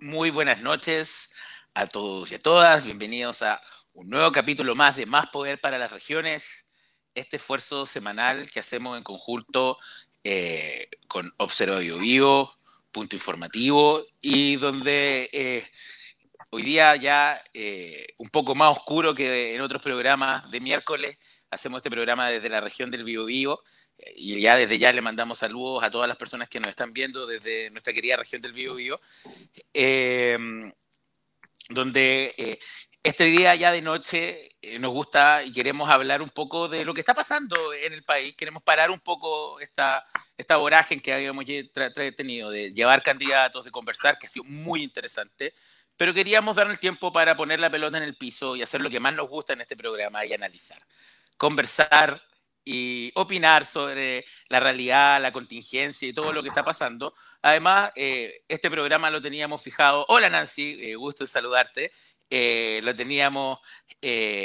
Muy buenas noches a todos y a todas. Bienvenidos a un nuevo capítulo más de Más Poder para las Regiones. Este esfuerzo semanal que hacemos en conjunto eh, con Observatorio Vivo, Punto Informativo, y donde eh, hoy día ya eh, un poco más oscuro que en otros programas de miércoles, hacemos este programa desde la región del Vivo Vivo y ya desde ya le mandamos saludos a todas las personas que nos están viendo desde nuestra querida región del Bío Bío, eh, donde eh, este día ya de noche eh, nos gusta y queremos hablar un poco de lo que está pasando en el país, queremos parar un poco esta, esta voragen que habíamos tenido de llevar candidatos, de conversar, que ha sido muy interesante, pero queríamos dar el tiempo para poner la pelota en el piso y hacer lo que más nos gusta en este programa y analizar, conversar, y opinar sobre la realidad, la contingencia y todo lo que está pasando. Además, eh, este programa lo teníamos fijado. Hola Nancy, eh, gusto de saludarte. Eh, lo teníamos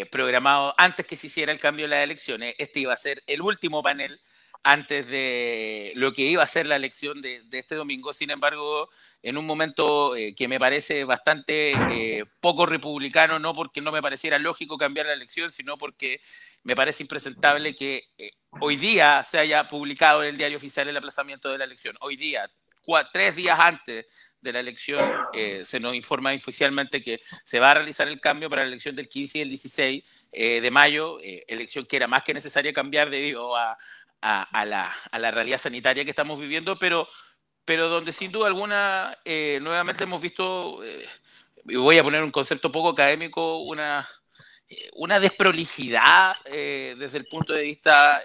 programado antes que se hiciera el cambio de las elecciones. Este iba a ser el último panel antes de lo que iba a ser la elección de, este domingo. Sin embargo, en un momento eh, que me parece bastante eh, poco republicano, no porque no me pareciera lógico cambiar la elección, sino porque me parece impresentable que eh, hoy día se haya publicado en el diario oficial el aplazamiento de la elección. Hoy día, tres días antes de la elección, se nos informa oficialmente que se va a realizar el cambio para la elección del 15 y el 16 de mayo, elección que era más que necesaria cambiar debido a, a, la, a, la, realidad sanitaria que estamos viviendo, pero, pero donde sin duda alguna eh, nuevamente hemos visto, eh, voy a poner un concepto poco académico, una, eh, una desprolijidad desde el punto de vista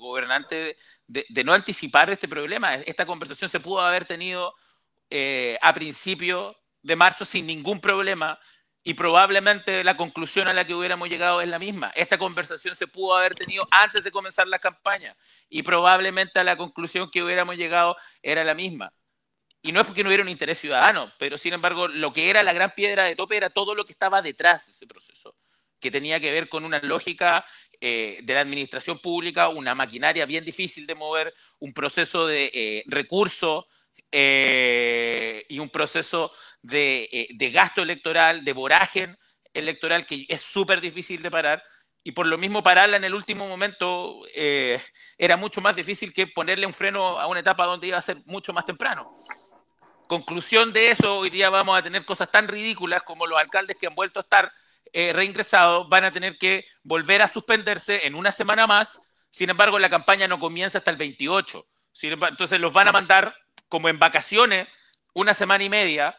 gobernante de, de, no anticipar este problema. Esta conversación se pudo haber tenido a principio de marzo sin ningún problema y probablemente la conclusión a la que hubiéramos llegado es la misma. Esta conversación se pudo haber tenido antes de comenzar la campaña y probablemente la conclusión que hubiéramos llegado era la misma. Y no es porque no hubiera un interés ciudadano, pero sin embargo lo que era la gran piedra de tope era todo lo que estaba detrás de ese proceso, que tenía que ver con una lógica eh, de la administración pública, una maquinaria bien difícil de mover, un proceso de eh, recursos eh, y un proceso eh, de, gasto electoral, de voragen electoral que es súper difícil de parar. Y por lo mismo pararla en el último momento eh, era mucho más difícil que ponerle un freno a una etapa donde iba a ser mucho más temprano. Conclusión de eso, hoy día vamos a tener cosas tan ridículas como los alcaldes que han vuelto a estar reingresados van a tener que volver a suspenderse en una semana más. Sin embargo, la campaña no comienza hasta el 28. Entonces los van a mandar como en vacaciones una semana y media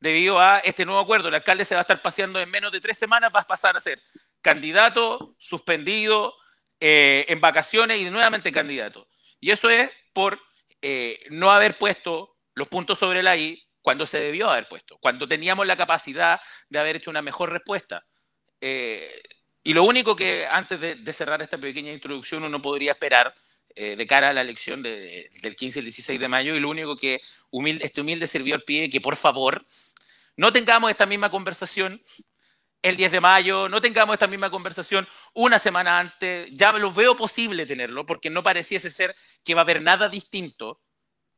debido a este nuevo acuerdo. El alcalde se va a estar paseando en menos de tres semanas, va a pasar a ser candidato, suspendido, eh, en vacaciones y nuevamente candidato. Y eso es por eh, no haber puesto los puntos sobre la I cuando se debió haber puesto, cuando teníamos la capacidad de haber hecho una mejor respuesta. Eh, y lo único que antes de cerrar esta pequeña introducción uno podría esperar eh, de cara a la elección del 15 y el 16 de mayo y lo único que humilde, este humilde sirvió al pie que por favor no tengamos esta misma conversación el 10 de mayo, no tengamos esta misma conversación una semana antes, ya lo veo posible tenerlo porque no pareciese ser que va a haber nada distinto,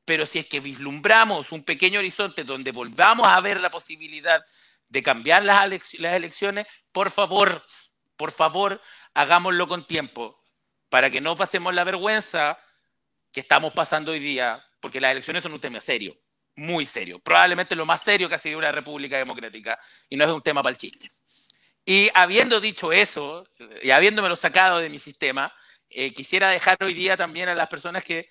pero si es que vislumbramos un pequeño horizonte donde volvamos a ver la posibilidad de cambiar las, las elecciones, por favor, por favor, hagámoslo con tiempo para que no pasemos la vergüenza que estamos pasando hoy día, porque las elecciones son un tema serio, muy serio, probablemente lo más serio que ha sido una república democrática, y no es un tema para el chiste. Y habiendo dicho eso, y habiéndomelo sacado de mi sistema, eh, quisiera dejar hoy día también a las personas que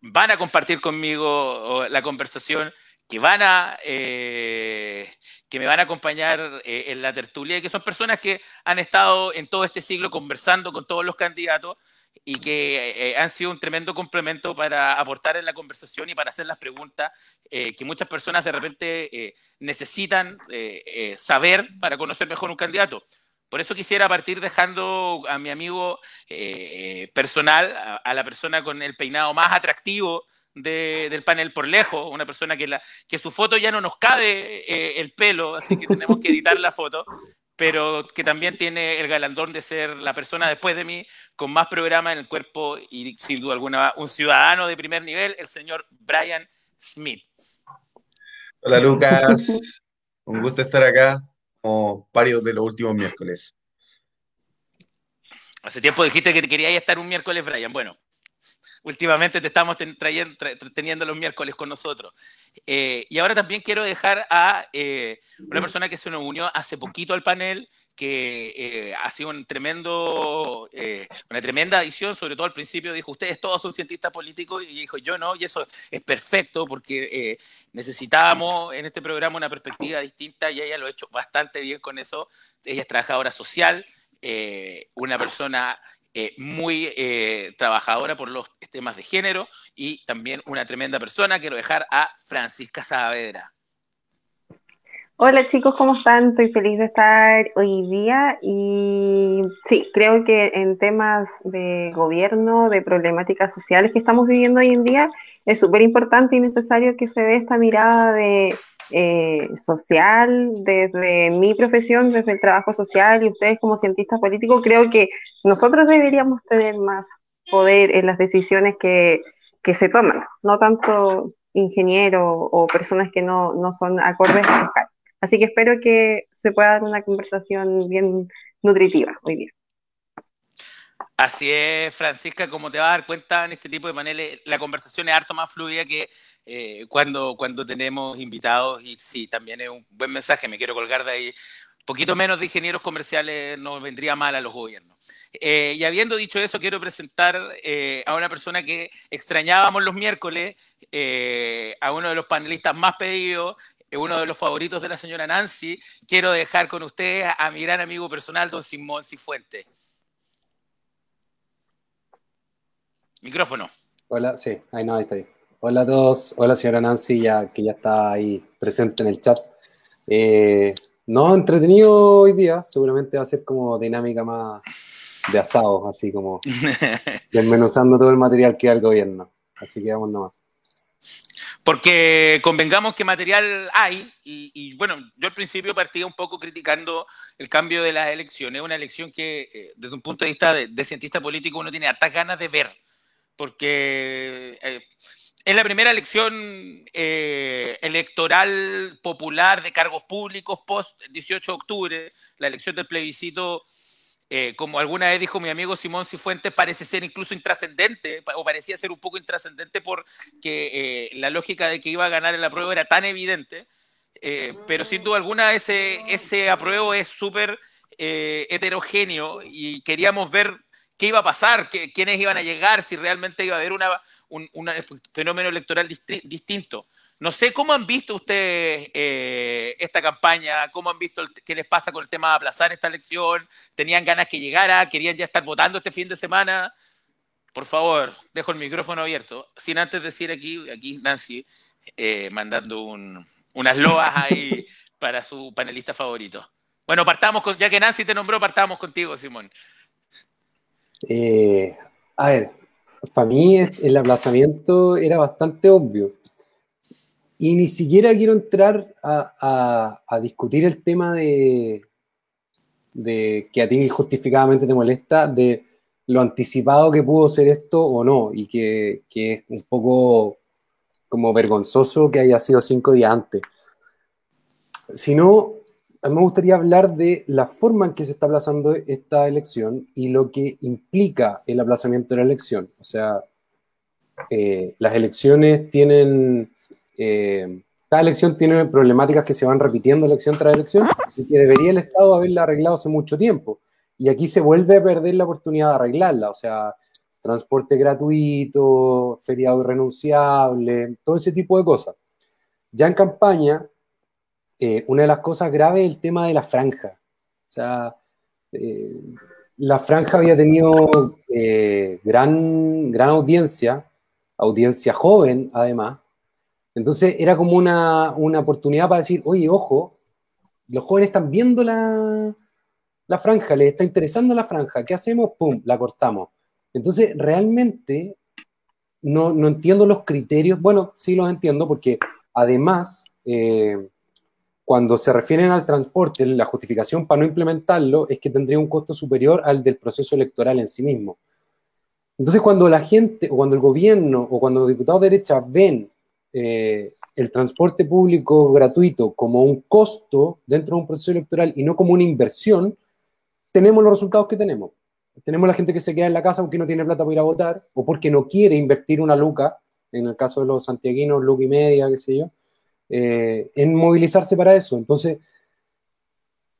van a compartir conmigo la conversación, que van a eh, que me van a acompañar eh, en la tertulia, y que son personas que han estado en todo este siglo conversando con todos los candidatos y que eh, han sido un tremendo complemento para aportar en la conversación y para hacer las preguntas eh, que muchas personas de repente eh, necesitan saber para conocer mejor un candidato. Por eso quisiera partir dejando a mi amigo personal, a, la persona con el peinado más atractivo del panel por lejos, una persona que, la, que su foto ya no nos cabe el pelo, así que tenemos que editar la foto, pero que también tiene el galardón de ser la persona después de mí con más programa en el cuerpo y sin duda alguna un ciudadano de primer nivel, el señor Brian Smith. Hola Lucas, un gusto estar acá como varios de los últimos miércoles. Hace tiempo dijiste que te querías estar un miércoles, Brian. Bueno, últimamente te estamos trayendo, teniendo los miércoles con nosotros. Eh, y ahora también quiero dejar a eh, una persona que se nos unió hace poquito al panel, que eh, ha sido un tremendo, una tremenda adición, sobre todo al principio dijo, ustedes todos son cientistas políticos, y dijo, yo no, y eso es perfecto, porque necesitábamos en este programa una perspectiva distinta, y ella lo ha hecho bastante bien con eso. Ella es trabajadora social, una persona eh, muy eh, trabajadora por los temas de género y también una tremenda persona. Quiero dejar a Francisca Saavedra. Hola chicos, ¿cómo están? Estoy feliz de estar hoy día y sí, creo que en temas de gobierno, de problemáticas sociales que estamos viviendo hoy en día, es súper importante y necesario que se dé esta mirada de eh, social, desde mi profesión, desde el trabajo social y ustedes como cientistas políticos, creo que nosotros deberíamos tener más poder en las decisiones que, se toman, no tanto ingenieros o personas que no, no son acordes a Así que espero que se pueda dar una conversación bien nutritiva hoy día. Así es, Francisca, como te vas a dar cuenta en este tipo de paneles, la conversación es harto más fluida que eh, cuando, cuando tenemos invitados y sí, también es un buen mensaje, me quiero colgar de ahí. Poquito menos de ingenieros comerciales nos vendría mal a los gobiernos. Eh, y habiendo dicho eso, quiero presentar eh, a una persona que extrañábamos los miércoles, a uno de los panelistas más pedidos, uno de los favoritos de la señora Nancy. Quiero dejar con ustedes a mi gran amigo personal, don Simón Cifuentes. Micrófono. Hola, sí, ahí no, ahí está ahí. Hola a todos, hola señora Nancy, ya, que ya está ahí presente en el chat. Eh, no, entretenido hoy día, seguramente va a ser como dinámica más de asados, así como desmenuzando todo el material que da el gobierno. Así que vamos nomás. Porque convengamos que material hay, y, bueno, yo al principio partía un poco criticando el cambio de las elecciones, una elección que eh, desde un punto de vista de, cientista político uno tiene hartas ganas de ver porque eh, es la primera elección eh, electoral popular de cargos públicos post 18 de octubre, la elección del plebiscito. Eh, como alguna vez dijo mi amigo Simón Cifuentes, parece ser incluso intrascendente, o parecía ser un poco intrascendente porque la lógica de que iba a ganar el apruebo era tan evidente, pero sin duda alguna ese, ese apruebo es súper heterogéneo y queríamos ver qué iba a pasar, quiénes iban a llegar, si realmente iba a haber una, un, fenómeno electoral distinto. No sé cómo han visto ustedes eh, esta campaña, cómo han visto qué les pasa con el tema de aplazar esta elección, tenían ganas que llegara, querían ya estar votando este fin de semana. Por favor, dejo el micrófono abierto, sin antes decir aquí, aquí Nancy, eh, mandando unas loas ahí para su panelista favorito. Bueno, partamos con, ya que Nancy te nombró, partamos contigo, Simón. Eh, a ver, para mí el aplazamiento era bastante obvio. Y ni siquiera quiero entrar a, discutir el tema de, que a ti injustificadamente te molesta, de lo anticipado que pudo ser esto o no, y que, que es un poco como vergonzoso que haya sido cinco días antes. Sino a mí me gustaría hablar de la forma en que se está aplazando esta elección y lo que implica el aplazamiento de la elección. O sea, eh, las elecciones tienen, eh, cada elección tiene problemáticas que se van repitiendo elección tras elección y que debería el Estado haberla arreglado hace mucho tiempo. Y aquí se vuelve a perder la oportunidad de arreglarla, o sea, transporte gratuito, feriado irrenunciable, todo ese tipo de cosas. Ya en campaña, eh, una de las cosas graves es el tema de la franja. O sea, eh, la franja había tenido eh, gran, gran audiencia, audiencia joven además. Entonces era como una, oportunidad para decir, oye, ojo, los jóvenes están viendo la, la franja, les está interesando la franja, ¿qué hacemos? ¡Pum! La cortamos. Entonces, realmente no, no entiendo los criterios, bueno, sí los entiendo porque además cuando se refieren al transporte, la justificación para no implementarlo es que tendría un costo superior al del proceso electoral en sí mismo. Entonces, cuando la gente, o cuando el gobierno, o cuando los diputados de derecha ven eh, el transporte público gratuito como un costo dentro de un proceso electoral y no como una inversión, tenemos los resultados que tenemos. Tenemos la gente que se queda en la casa porque no tiene plata para ir a votar o porque no quiere invertir una luca, en el caso de los santiaguinos, luca y media, qué sé yo, eh, en movilizarse para eso. Entonces,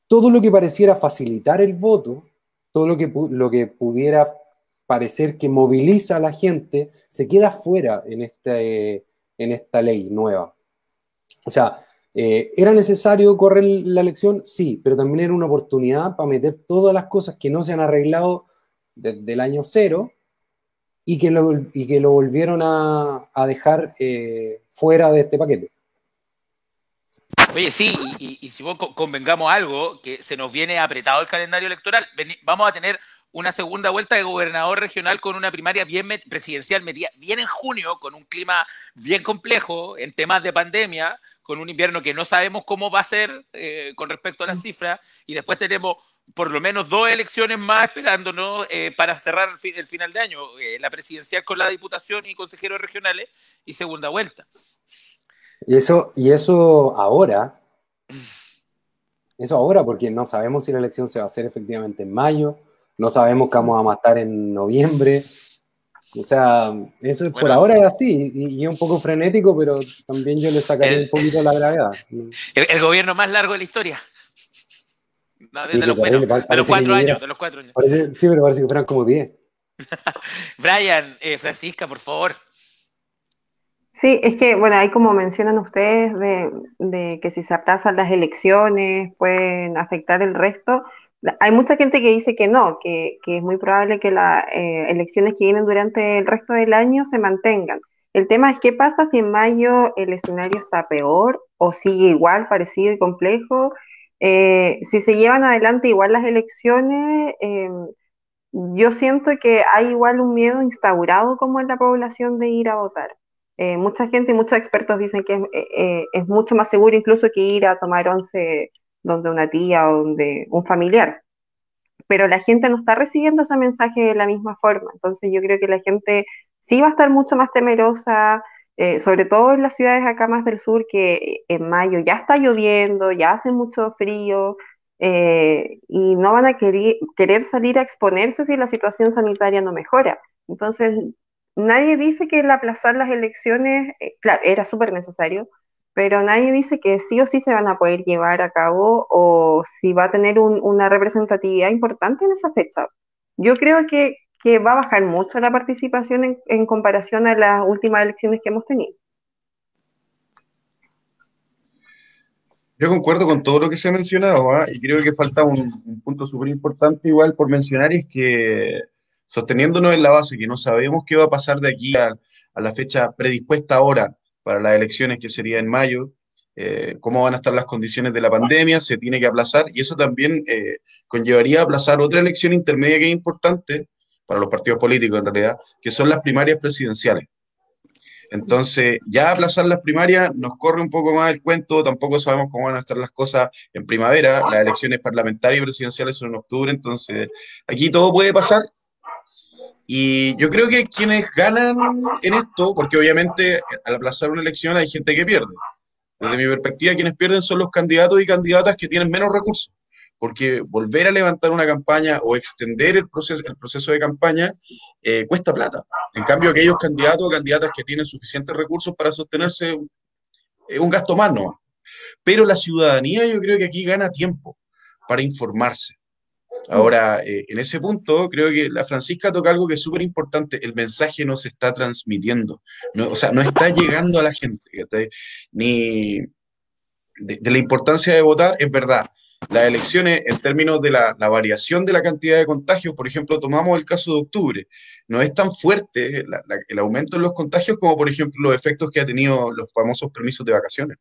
todo lo que pareciera facilitar el voto, todo lo que, lo que pudiera parecer que moviliza a la gente, se queda fuera en, este, en esta ley nueva. O sea, eh, ¿era necesario correr la elección? Sí, pero también era una oportunidad para meter todas las cosas que no se han arreglado desde el año cero y que lo, y que lo volvieron a, dejar eh, fuera de este paquete. Oye, sí, y, si vos convengamos algo, que se nos viene apretado el calendario electoral, vamos a tener una segunda vuelta de gobernador regional con una primaria bien presidencial metida bien en junio, con un clima bien complejo en temas de pandemia, con un invierno que no sabemos cómo va a ser eh, con respecto a las cifras, y después tenemos por lo menos dos elecciones más esperándonos eh, para cerrar el, final de año, eh, la presidencial con la diputación y consejeros regionales y segunda vuelta. Y eso, y eso ahora, eso ahora, porque no sabemos si la elección se va a hacer efectivamente en mayo, no sabemos qué vamos a matar en noviembre. O sea, eso por ahora es así, y, es un poco frenético, pero también yo le sacaré un poquito la gravedad. El, gobierno más largo de la historia. de, los, cuatro años, de los cuatro años. sí, pero parece que fueran como diez. Brian, eh, Francisca, por favor. Sí, es que, bueno, ahí como mencionan ustedes, de, que si se aplazan las elecciones pueden afectar el resto. Hay mucha gente que dice que no, que, es muy probable que las eh, elecciones que vienen durante el resto del año se mantengan. El tema es qué pasa si en mayo el escenario está peor o sigue igual, parecido y complejo. Eh, si se llevan adelante igual las elecciones, em, yo siento que hay igual un miedo instaurado como en la población de ir a votar. Eh, mucha gente y muchos expertos dicen que eh, eh, es, mucho más seguro incluso que ir a tomar once donde una tía o donde un familiar. Pero la gente no está recibiendo ese mensaje de la misma forma. Entonces yo creo que la gente sí va a estar mucho más temerosa, sobre todo en las ciudades acá más del sur, que en mayo ya está lloviendo, ya hace mucho frío, y no van a querer, querer salir a exponerse si la situación sanitaria no mejora. Entonces, nadie dice que el aplazar las elecciones, eh, claro, era súper necesario, pero nadie dice que sí o sí se van a poder llevar a cabo o si va a tener una representatividad importante en esa fecha. Yo creo que, va a bajar mucho la participación en, comparación a las últimas elecciones que hemos tenido. Yo concuerdo con todo lo que se ha mencionado ¿ah? y creo que falta un, un punto súper importante igual por mencionar y es que sosteniéndonos en la base que no sabemos qué va a pasar de aquí a, la fecha predispuesta ahora para las elecciones, que sería en mayo, eh, cómo van a estar las condiciones de la pandemia, se tiene que aplazar y eso también eh, conllevaría aplazar otra elección intermedia que es importante para los partidos políticos en realidad, que son las primarias presidenciales. Entonces, ya aplazar las primarias nos corre un poco más el cuento, tampoco sabemos cómo van a estar las cosas en primavera, las elecciones parlamentarias y presidenciales son en octubre, entonces aquí todo puede pasar y yo creo que quienes ganan en esto, porque obviamente al aplazar una elección hay gente que pierde. Desde mi perspectiva, quienes pierden son los candidatos y candidatas que tienen menos recursos, porque volver a levantar una campaña o extender el proceso, el proceso de campaña eh, cuesta plata. En cambio, aquellos candidatos o candidatas que tienen suficientes recursos para sostenerse es un gasto más, ¿no? Pero la ciudadanía yo creo que aquí gana tiempo para informarse Ahora, eh, en ese punto, creo que la Francisca toca algo que es súper importante. El mensaje no se está transmitiendo, o sea, no está llegando a la gente, ni de, la importancia de votar, es verdad. Las elecciones, en términos de la, variación de la cantidad de contagios, por ejemplo, tomamos el caso de octubre, no es tan fuerte el aumento en los contagios como, por ejemplo, los efectos que ha tenido los famosos permisos de vacaciones.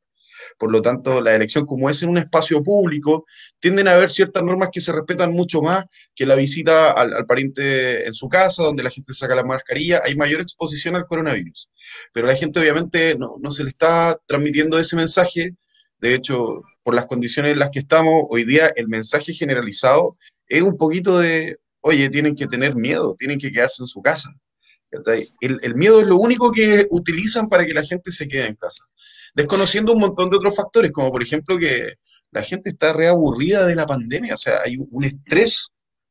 Por lo tanto, la elección, como es en un espacio público, tienden a haber ciertas normas que se respetan mucho más que la visita al, pariente en su casa, donde la gente saca la mascarilla, hay mayor exposición al coronavirus. Pero la gente obviamente no, no se le está transmitiendo ese mensaje. De hecho, por las condiciones en las que estamos, hoy día el mensaje generalizado es un poquito de, oye, tienen que tener miedo, tienen que quedarse en su casa. El, miedo es lo único que utilizan para que la gente se quede en casa. Desconociendo un montón de otros factores, como por ejemplo que la gente está reaburrida de la pandemia, o sea, hay un estrés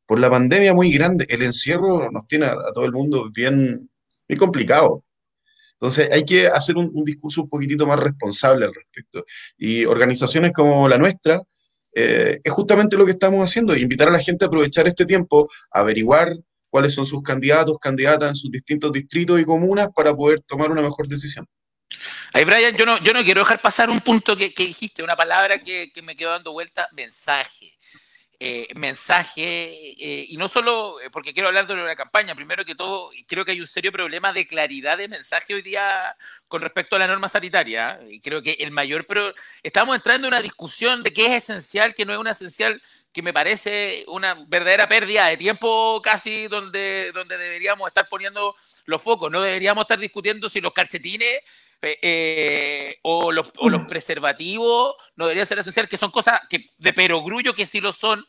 por la pandemia muy grande, el encierro nos tiene a, todo el mundo bien, muy complicado. Entonces hay que hacer un, un, discurso un poquitito más responsable al respecto. Y organizaciones como la nuestra, eh, es justamente lo que estamos haciendo, invitar a la gente a aprovechar este tiempo, a averiguar cuáles son sus candidatos, candidatas en sus distintos distritos y comunas para poder tomar una mejor decisión. Ahí, Brian, yo no, yo no quiero dejar pasar un punto que, dijiste, una palabra que, que, me quedó dando vuelta, mensaje. Eh, mensaje, eh, y no solo eh, porque quiero hablar de la campaña, primero que todo, creo que hay un serio problema de claridad de mensaje hoy día con respecto a la norma sanitaria, y creo que el mayor, pero estamos entrando en una discusión de qué es esencial, qué no es una esencial, que me parece una verdadera pérdida de tiempo casi donde, donde deberíamos estar poniendo los focos, no deberíamos estar discutiendo si los calcetines eh, o, los, o, los, preservativos no debería ser esencial, que son cosas que de perogrullo que sí lo son.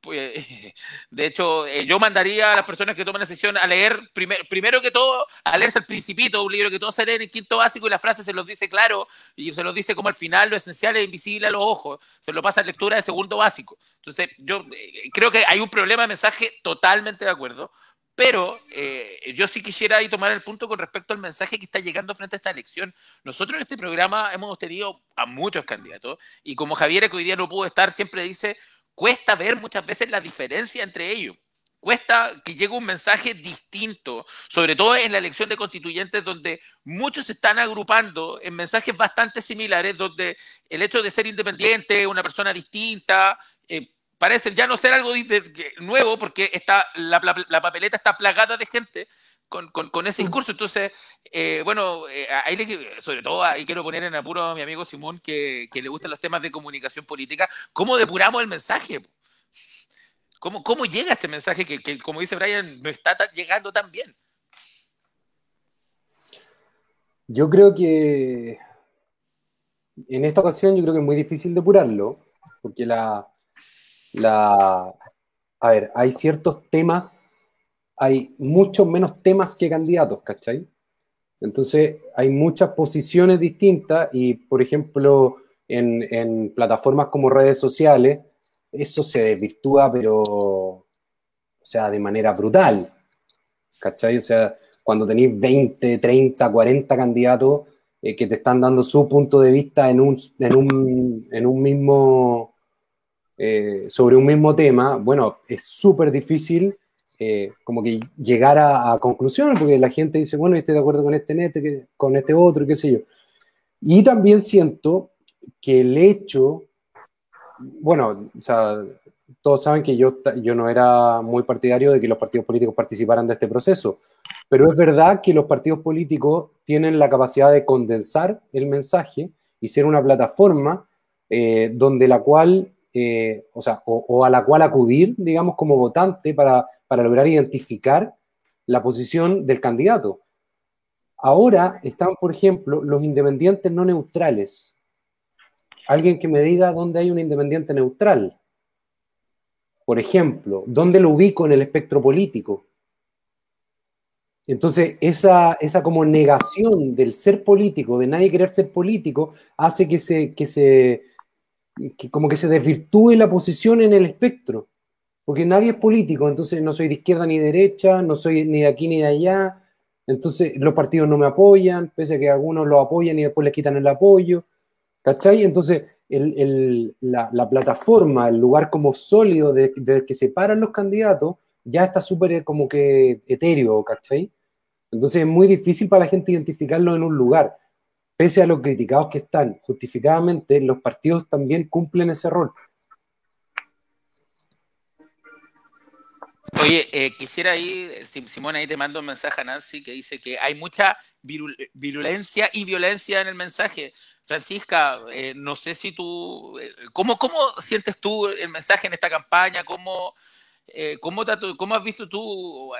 Pues, de hecho, eh, yo mandaría a las personas que toman la sesión a leer, primer, primero que todo, a leerse El Principito, un libro que todos se leen en quinto básico y la frase se los dice claro y se los dice como al final lo esencial es invisible a los ojos, se lo pasa a lectura de segundo básico. Entonces, yo eh, creo que hay un problema de mensaje totalmente de acuerdo, pero eh, yo sí quisiera ahí tomar el punto con respecto al mensaje que está llegando frente a esta elección. Nosotros en este programa hemos tenido a muchos candidatos y como Javier, que hoy día no pudo estar, siempre dice, cuesta ver muchas veces la diferencia entre ellos. Cuesta que llegue un mensaje distinto, sobre todo en la elección de constituyentes, donde muchos se están agrupando en mensajes bastante similares, donde el hecho de ser independiente, una persona distinta, eh, parece ya no ser algo de, de, nuevo porque está, la, la, papeleta está plagada de gente con, con, con ese discurso. Entonces, eh, bueno, eh, ahí le, sobre todo ahí quiero poner en apuro a mi amigo Simón que, que le gustan los temas de comunicación política. ¿Cómo depuramos el mensaje? ¿Cómo, cómo llega este mensaje que, que, como dice Brian, no está tan, llegando tan bien? Yo creo que en esta ocasión yo creo que es muy difícil depurarlo, porque la, la, a ver, hay ciertos temas, hay muchos menos temas que candidatos, ¿cachai? Entonces, hay muchas posiciones distintas y, por ejemplo, en, en plataformas como redes sociales, eso se desvirtúa, pero, o sea, de manera brutal, ¿cachai? O sea, cuando tenéis 20, 30, 40 candidatos eh, que te están dando su punto de vista en un, en un, en un mismo eh, sobre un mismo tema, bueno, es súper difícil eh, como que llegar a, a, conclusiones, porque la gente dice, bueno, estoy de acuerdo con este net, con este otro, qué sé yo. Y también siento que el hecho, bueno, o sea, todos saben que yo, yo no era muy partidario de que los partidos políticos participaran de este proceso, pero es verdad que los partidos políticos tienen la capacidad de condensar el mensaje y ser una plataforma eh, donde la cual eh, o, sea, o, o, a la cual acudir, digamos, como votante para, para lograr identificar la posición del candidato. Ahora están, por ejemplo, los independientes no neutrales. Alguien que me diga dónde hay un independiente neutral. Por ejemplo, ¿dónde lo ubico en el espectro político? Entonces, esa, esa como negación del ser político, de nadie querer ser político, hace que se, que se, como que se desvirtúe la posición en el espectro, porque nadie es político, entonces no soy de izquierda ni derecha, no soy ni de aquí ni de allá, entonces los partidos no me apoyan, pese a que algunos lo apoyan y después les quitan el apoyo, ¿cachai? Entonces el, el, la, la, plataforma, el lugar como sólido del de que separan los candidatos, ya está súper como que etéreo, ¿cachai? Entonces es muy difícil para la gente identificarlo en un lugar pese a lo criticados que están justificadamente, los partidos también cumplen ese rol. Oye, eh, quisiera ahí, Simón, ahí te mando un mensaje a Nancy que dice que hay mucha virul virulencia y violencia en el mensaje. Francisca, eh, no sé si tú, eh, ¿cómo, ¿cómo sientes tú el mensaje en esta campaña? ¿Cómo, eh, ¿cómo, te, ¿cómo, has visto tú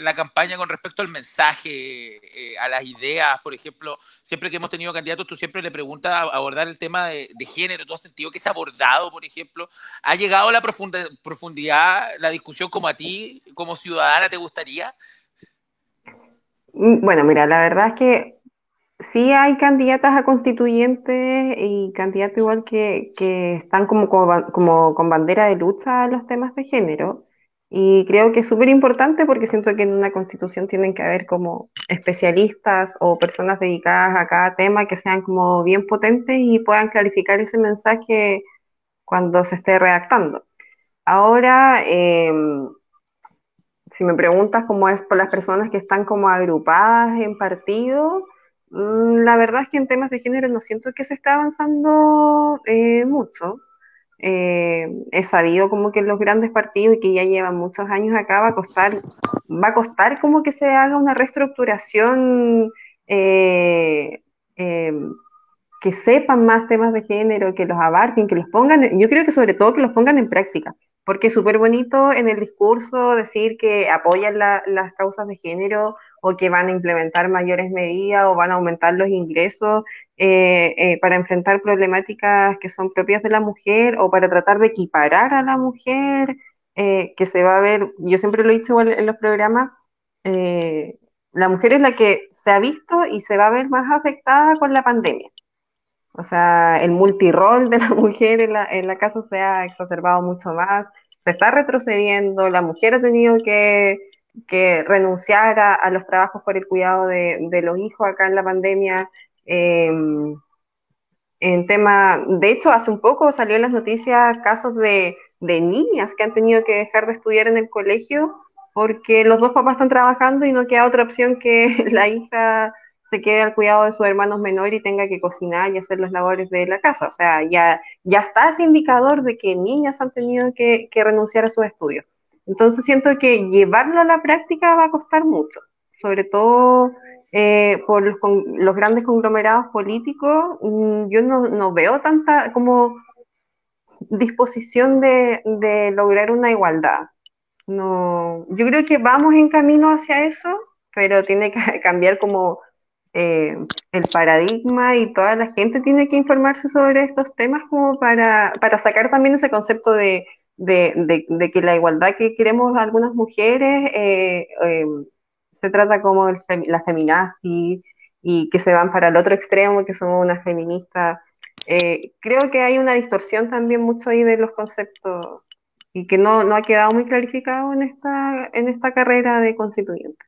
la campaña con respecto al mensaje, eh, a las ideas? Por ejemplo, siempre que hemos tenido candidatos, tú siempre le preguntas abordar el tema de, género. ¿Tú has sentido que se ha abordado, por ejemplo? ¿Ha llegado a la profunda, profundidad la discusión como a ti, como ciudadana, te gustaría? Mm, bueno, mira, la verdad es que sí hay candidatas a constituyentes y candidatos igual que, que están como con bandera de lucha a los temas de género. Y creo que es súper importante porque siento que en una constitución tienen que haber como especialistas o personas dedicadas a cada tema que sean como bien potentes y puedan clarificar ese mensaje cuando se esté redactando. Ahora, em, si me preguntas cómo es por las personas que están como agrupadas en partidos, mm, la verdad es que en temas de género no siento que se esté avanzando eh, mucho. Eh, he sabido como que los grandes partidos y que ya llevan muchos años acá va a costar, va a costar como que se haga una reestructuración eh, que sepan más temas de género, que los abarquen, que los pongan, yo creo que sobre todo que los pongan en práctica, porque es súper bonito en el discurso decir que apoyan las causas de género o que van a implementar mayores medidas o van a aumentar los ingresos eh, eh, para enfrentar problemáticas que son propias de la mujer o para tratar de equiparar a la mujer, eh, que se va a ver, yo siempre lo he dicho en los programas, la mujer es la que se ha visto y se va a ver más afectada con la pandemia. O sea, el multirol de la mujer en la, en la casa se ha exacerbado mucho más, se está retrocediendo, la mujer ha tenido que, que renunciar a, los trabajos por el cuidado de, los hijos acá en la pandemia. Em, en tema, de hecho, hace un poco salió en las noticias casos de, de niñas que han tenido que dejar de estudiar en el colegio porque los dos papás están trabajando y no queda otra opción que la hija se quede al cuidado de sus hermanos menores y tenga que cocinar y hacer las labores de la casa. O sea, ya, ya está ese indicador de que niñas han tenido que, renunciar a sus estudios. Entonces siento que llevarlo a la práctica va a costar mucho, sobre todo eh, por los, grandes conglomerados políticos. Mm, yo no, veo tanta como disposición de, lograr una igualdad. No, yo creo que vamos en camino hacia eso, pero tiene que cambiar como eh, el paradigma y toda la gente tiene que informarse sobre estos temas como para, sacar también ese concepto de, que la igualdad que queremos algunas mujeres eh, em, se trata como la feminazi y que se van para el otro extremo, que somos unas feministas. Eh, creo que hay una distorsión también mucho ahí de los conceptos y que no, no ha quedado muy clarificado en esta, en esta carrera de constituyente.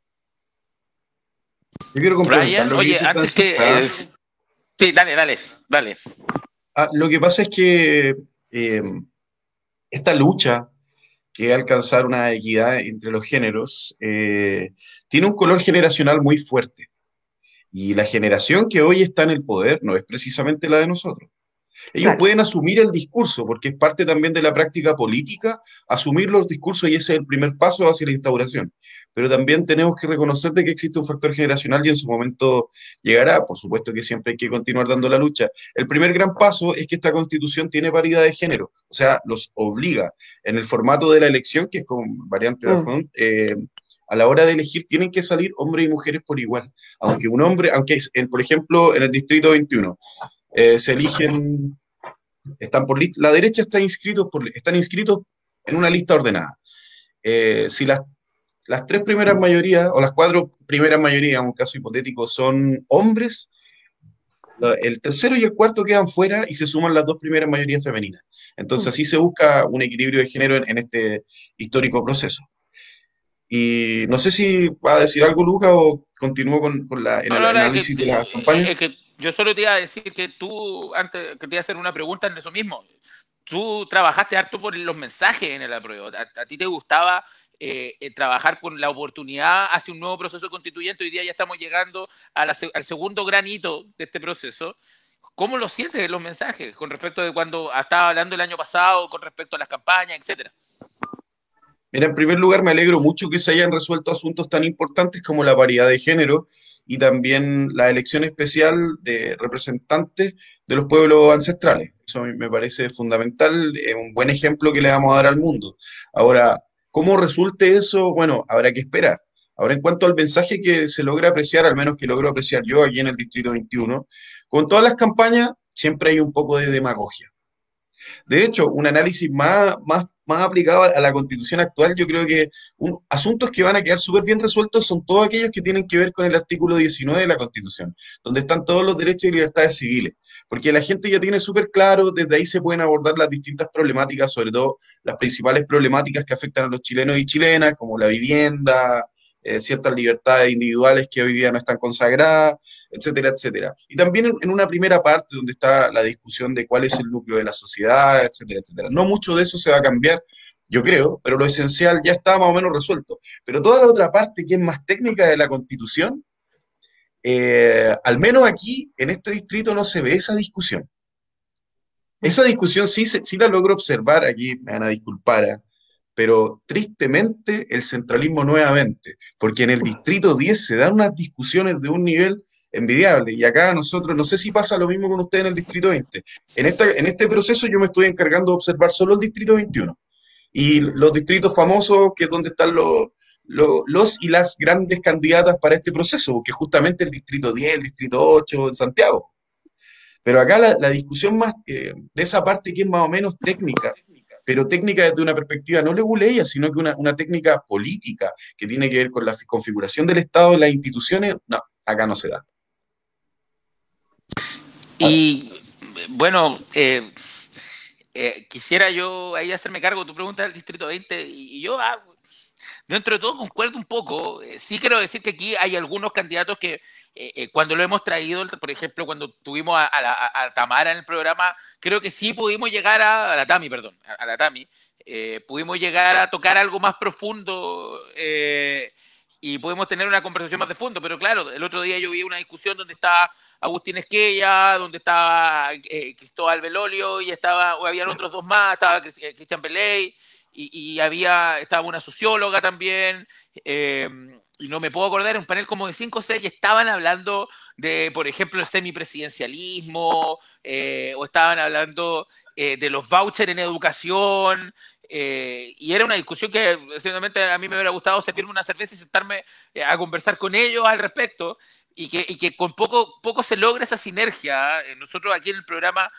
Yo quiero Brian, oye, antes que... Sí, dale, dale, dale. Ah, lo que pasa es que eh, esta lucha que alcanzar una equidad entre los géneros eh, tiene un color generacional muy fuerte. Y la generación que hoy está en el poder no es precisamente la de nosotros. Ellos pueden asumir el discurso, porque es parte también de la práctica política, asumir los discursos y ese es el primer paso hacia la instauración. Pero también tenemos que reconocer de que existe un factor generacional y en su momento llegará. Por supuesto que siempre hay que continuar dando la lucha. El primer gran paso es que esta constitución tiene paridad de género, o sea, los obliga en el formato de la elección, que es con variante de mm. eh, a la hora de elegir tienen que salir hombres y mujeres por igual. Aunque un hombre, aunque, por ejemplo, en el distrito 21, eh, se eligen, están por la derecha está inscrito por, están inscritos en una lista ordenada. Eh, si las, las tres primeras mayorías, o las cuatro primeras mayorías, en un caso hipotético, son hombres, el tercero y el cuarto quedan fuera y se suman las dos primeras mayorías femeninas. Entonces así se busca un equilibrio de género en, este histórico proceso. Y no sé si va a decir algo, Luca, o continúo con, la, el análisis de la campaña yo solo te iba a decir que tú, antes que te iba a hacer una pregunta en eso mismo, tú trabajaste harto por los mensajes en el apruebo. A, ti te gustaba eh, eh, trabajar por la oportunidad hacia un nuevo proceso constituyente. Hoy día ya estamos llegando al segundo gran hito de este proceso. ¿Cómo lo sientes en los mensajes con respecto de cuando estaba hablando el año pasado, con respecto a las campañas, etcétera? Mira, en primer lugar, me alegro mucho que se hayan resuelto asuntos tan importantes como la variedad de género y también la elección especial de representantes de los pueblos ancestrales. Eso me parece fundamental, un buen ejemplo que le vamos a dar al mundo. Ahora, ¿cómo resulte eso? Bueno, habrá que esperar. Ahora, en cuanto al mensaje que se logra apreciar, al menos que logro apreciar yo aquí en el Distrito 21, con todas las campañas siempre hay un poco de demagogia. De hecho, un análisis más, más, más aplicado a la constitución actual, yo creo que un, asuntos que van a quedar súper bien resueltos son todos aquellos que tienen que ver con el artículo 19 de la constitución, donde están todos los derechos y libertades civiles, porque la gente ya tiene súper claro, desde ahí se pueden abordar las distintas problemáticas, sobre todo las principales problemáticas que afectan a los chilenos y chilenas, como la vivienda, eh, ciertas libertades individuales que hoy día no están consagradas, etcétera, etcétera. Y también en, una primera parte donde está la discusión de cuál es el núcleo de la sociedad, etcétera, etcétera. No mucho de eso se va a cambiar, yo creo, pero lo esencial ya está más o menos resuelto. Pero toda la otra parte que es más técnica de la constitución, eh, al menos aquí, en este distrito, no se ve esa discusión. Esa discusión sí, sí la logro observar, aquí me van a disculpar, ¿eh? Pero tristemente el centralismo nuevamente, porque en el distrito 10 se dan unas discusiones de un nivel envidiable. Y acá nosotros, no sé si pasa lo mismo con usted en el distrito 20. En, en este proceso yo me estoy encargando de observar solo el distrito 21 y los distritos famosos, que es donde están los, los, y las grandes candidatas para este proceso, porque justamente el distrito 10, el distrito 8 en Santiago. Pero acá la, discusión más eh, de esa parte que es más o menos técnica, pero técnica desde una perspectiva no leguleya, sino que una, técnica política que tiene que ver con la configuración del Estado las instituciones, no, acá no se da. Y bueno, eh, eh, quisiera yo ahí hacerme cargo de tu pregunta del Distrito 20 y, yo ah, dentro de todo concuerdo un poco. Eh, sí quiero decir que aquí hay algunos candidatos que eh, eh, cuando lo hemos traído, por ejemplo, cuando tuvimos a, Tamara en el programa, creo que sí pudimos llegar a, la Tami, perdón, a, la Tami, eh, pudimos llegar a tocar algo más profundo y pudimos tener una conversación más de fondo, pero claro, el otro día yo vi una discusión donde estaba Agustín Esquella, donde estaba Cristóbal Belolio y estaba, o habían otros dos más, estaba Cristian Peley y, y, había, estaba una socióloga también, y no me puedo acordar, un panel como de 5 o 6 estaban hablando de, por ejemplo, el semipresidencialismo, eh, o estaban hablando eh, de los vouchers en educación, eh, y era una discusión que, sinceramente, a mí me hubiera gustado servirme una cerveza y sentarme a conversar con ellos al respecto, y que, con poco, poco se logra esa sinergia. Nosotros aquí en el programa,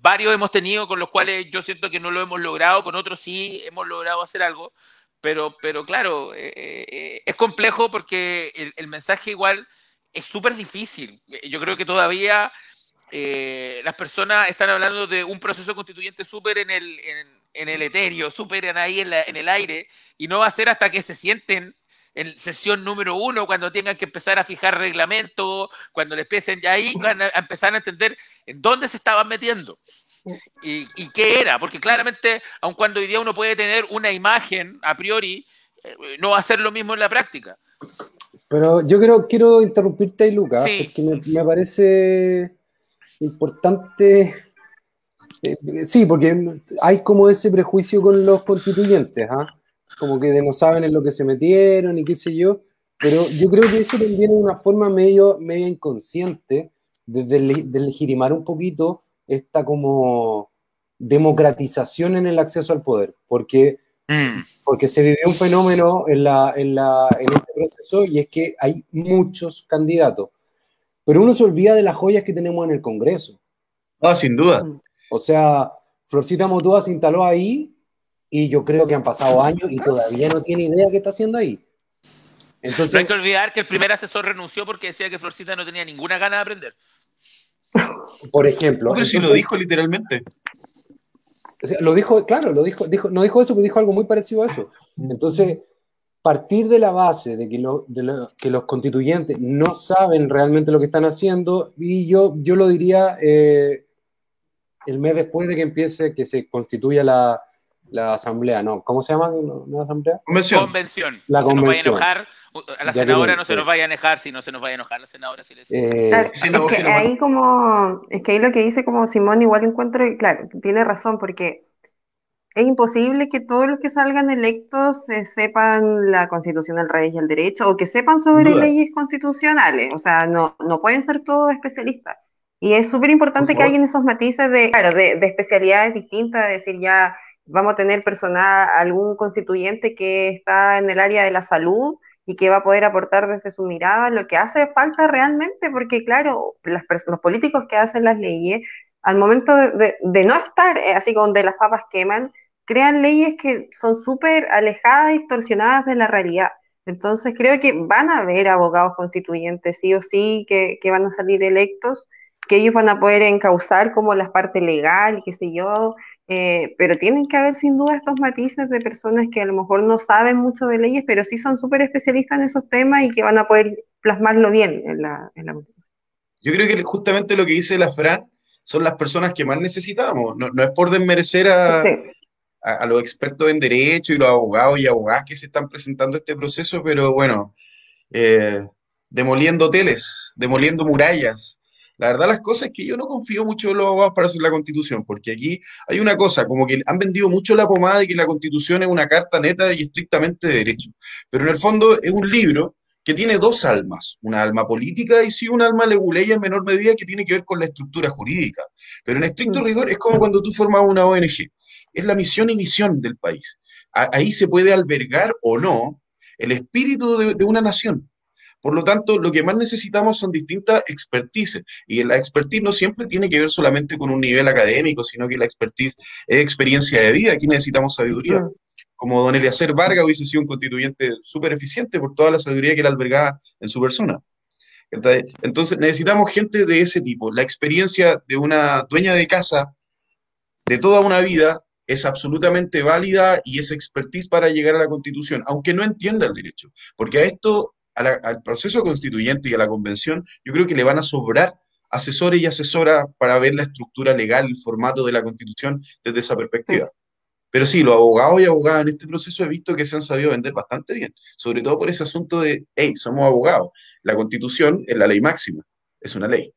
varios hemos tenido con los cuales yo siento que no lo hemos logrado, con otros sí hemos logrado hacer algo, pero, pero claro, eh, eh, es complejo porque el, mensaje igual es súper difícil. Yo creo que todavía eh, las personas están hablando de un proceso constituyente súper en el, en, el etéreo, súper ahí en, en el aire, y no va a ser hasta que se sienten en sesión número uno, cuando tengan que empezar a fijar reglamentos, cuando les empiecen ya ahí, van a empezar a entender en dónde se estaban metiendo. ¿Y, qué era? Porque claramente, aun cuando hoy día uno puede tener una imagen a priori, eh, no va a ser lo mismo en la práctica. Pero yo quiero, quiero interrumpirte ahí, Lucas, porque me, parece importante. Eh, sí, porque hay como ese prejuicio con los constituyentes, ¿ah? como que no saben en lo que se metieron y qué sé yo, pero yo creo que eso también es una forma medio, medio inconsciente de, de legitimar un poquito esta como democratización en el acceso al poder, porque, mm. porque se vivió un fenómeno en, la, en, la, en este proceso y es que hay muchos candidatos, pero uno se olvida de las joyas que tenemos en el Congreso. Ah, sin duda. O sea, Florcita Motúa se instaló ahí y yo creo que han pasado años y todavía no tiene idea qué está haciendo ahí. Entonces, no hay que olvidar que el primer asesor renunció porque decía que Florcita no tenía ninguna gana de aprender. Por ejemplo. Pero si lo dijo literalmente. lo dijo, claro, lo dijo, dijo, no dijo eso, pero dijo algo muy parecido a eso. Entonces, partir de la base de que, que los constituyentes no saben realmente lo que están haciendo, y yo, yo lo diría eh, el mes después de que empiece, que se constituya la, la asamblea, no, ¿cómo se llama la asamblea? Convención. Convención. La no convención. Se nos vaya a enojar, a la senadora no se nos vaya a enojar, si no se nos vaya a enojar la senadora. Si le eh, es que ahí como, es que ahí lo que dice como Simón igual encuentro, claro, tiene razón, porque es imposible que todos los que salgan electos se sepan la constitución del rey y el derecho, o que sepan sobre leyes constitucionales, o sea, no, no pueden ser todos especialistas. Y es súper importante que haya esos matices de, claro, de, de especialidades distintas, de decir ya vamos a tener personal, algún constituyente que está en el área de la salud y que va a poder aportar desde su mirada lo que hace falta realmente, porque claro, las los políticos que hacen las leyes, al momento de, no estar eh, así como de las papas queman, crean leyes que son súper alejadas, distorsionadas de la realidad. Entonces creo que van a haber abogados constituyentes, sí o sí, que, que van a salir electos, que ellos van a poder encauzar como la parte legal, qué sé yo, eh, pero tienen que haber sin duda estos matices de personas que a lo mejor no saben mucho de leyes, pero sí son súper especialistas en esos temas y que van a poder plasmarlo bien en la, en la Yo creo que justamente lo que dice la Fran son las personas que más necesitamos. No, no es por desmerecer a, a, los expertos en derecho y los abogados y abogadas que se están presentando este proceso, pero bueno, eh, demoliendo hoteles, demoliendo murallas, la verdad las cosas es que yo no confío mucho en los abogados para hacer la constitución, porque aquí hay una cosa, como que han vendido mucho la pomada de que la constitución es una carta neta y estrictamente de derecho, pero en el fondo es un libro que tiene dos almas, una alma política y sí una alma leguleya en menor medida que tiene que ver con la estructura jurídica. Pero en estricto mm. rigor es como cuando tú formas una ONG, es la misión y misión del país. ahí se puede albergar o no el espíritu de una nación. Por lo tanto, lo que más necesitamos son distintas expertices. Y la expertise no siempre tiene que ver solamente con un nivel académico, sino que la expertise es experiencia de vida. Aquí necesitamos sabiduría. Como don Eliacer Vargas hubiese sido un constituyente súper eficiente por toda la sabiduría que él albergaba en su persona. Entonces, necesitamos gente de ese tipo. La experiencia de una dueña de casa de toda una vida es absolutamente válida y es expertise para llegar a la constitución, aunque no entienda el derecho. Porque a esto al proceso constituyente y a la convención, yo creo que le van a sobrar asesores y asesoras para ver la estructura legal, el formato de la constitución desde esa perspectiva. Pero sí, los abogados y abogadas en este proceso he visto que se han sabido vender bastante bien, sobre todo por ese asunto de, hey, somos abogados. La constitución es la ley máxima, es una ley.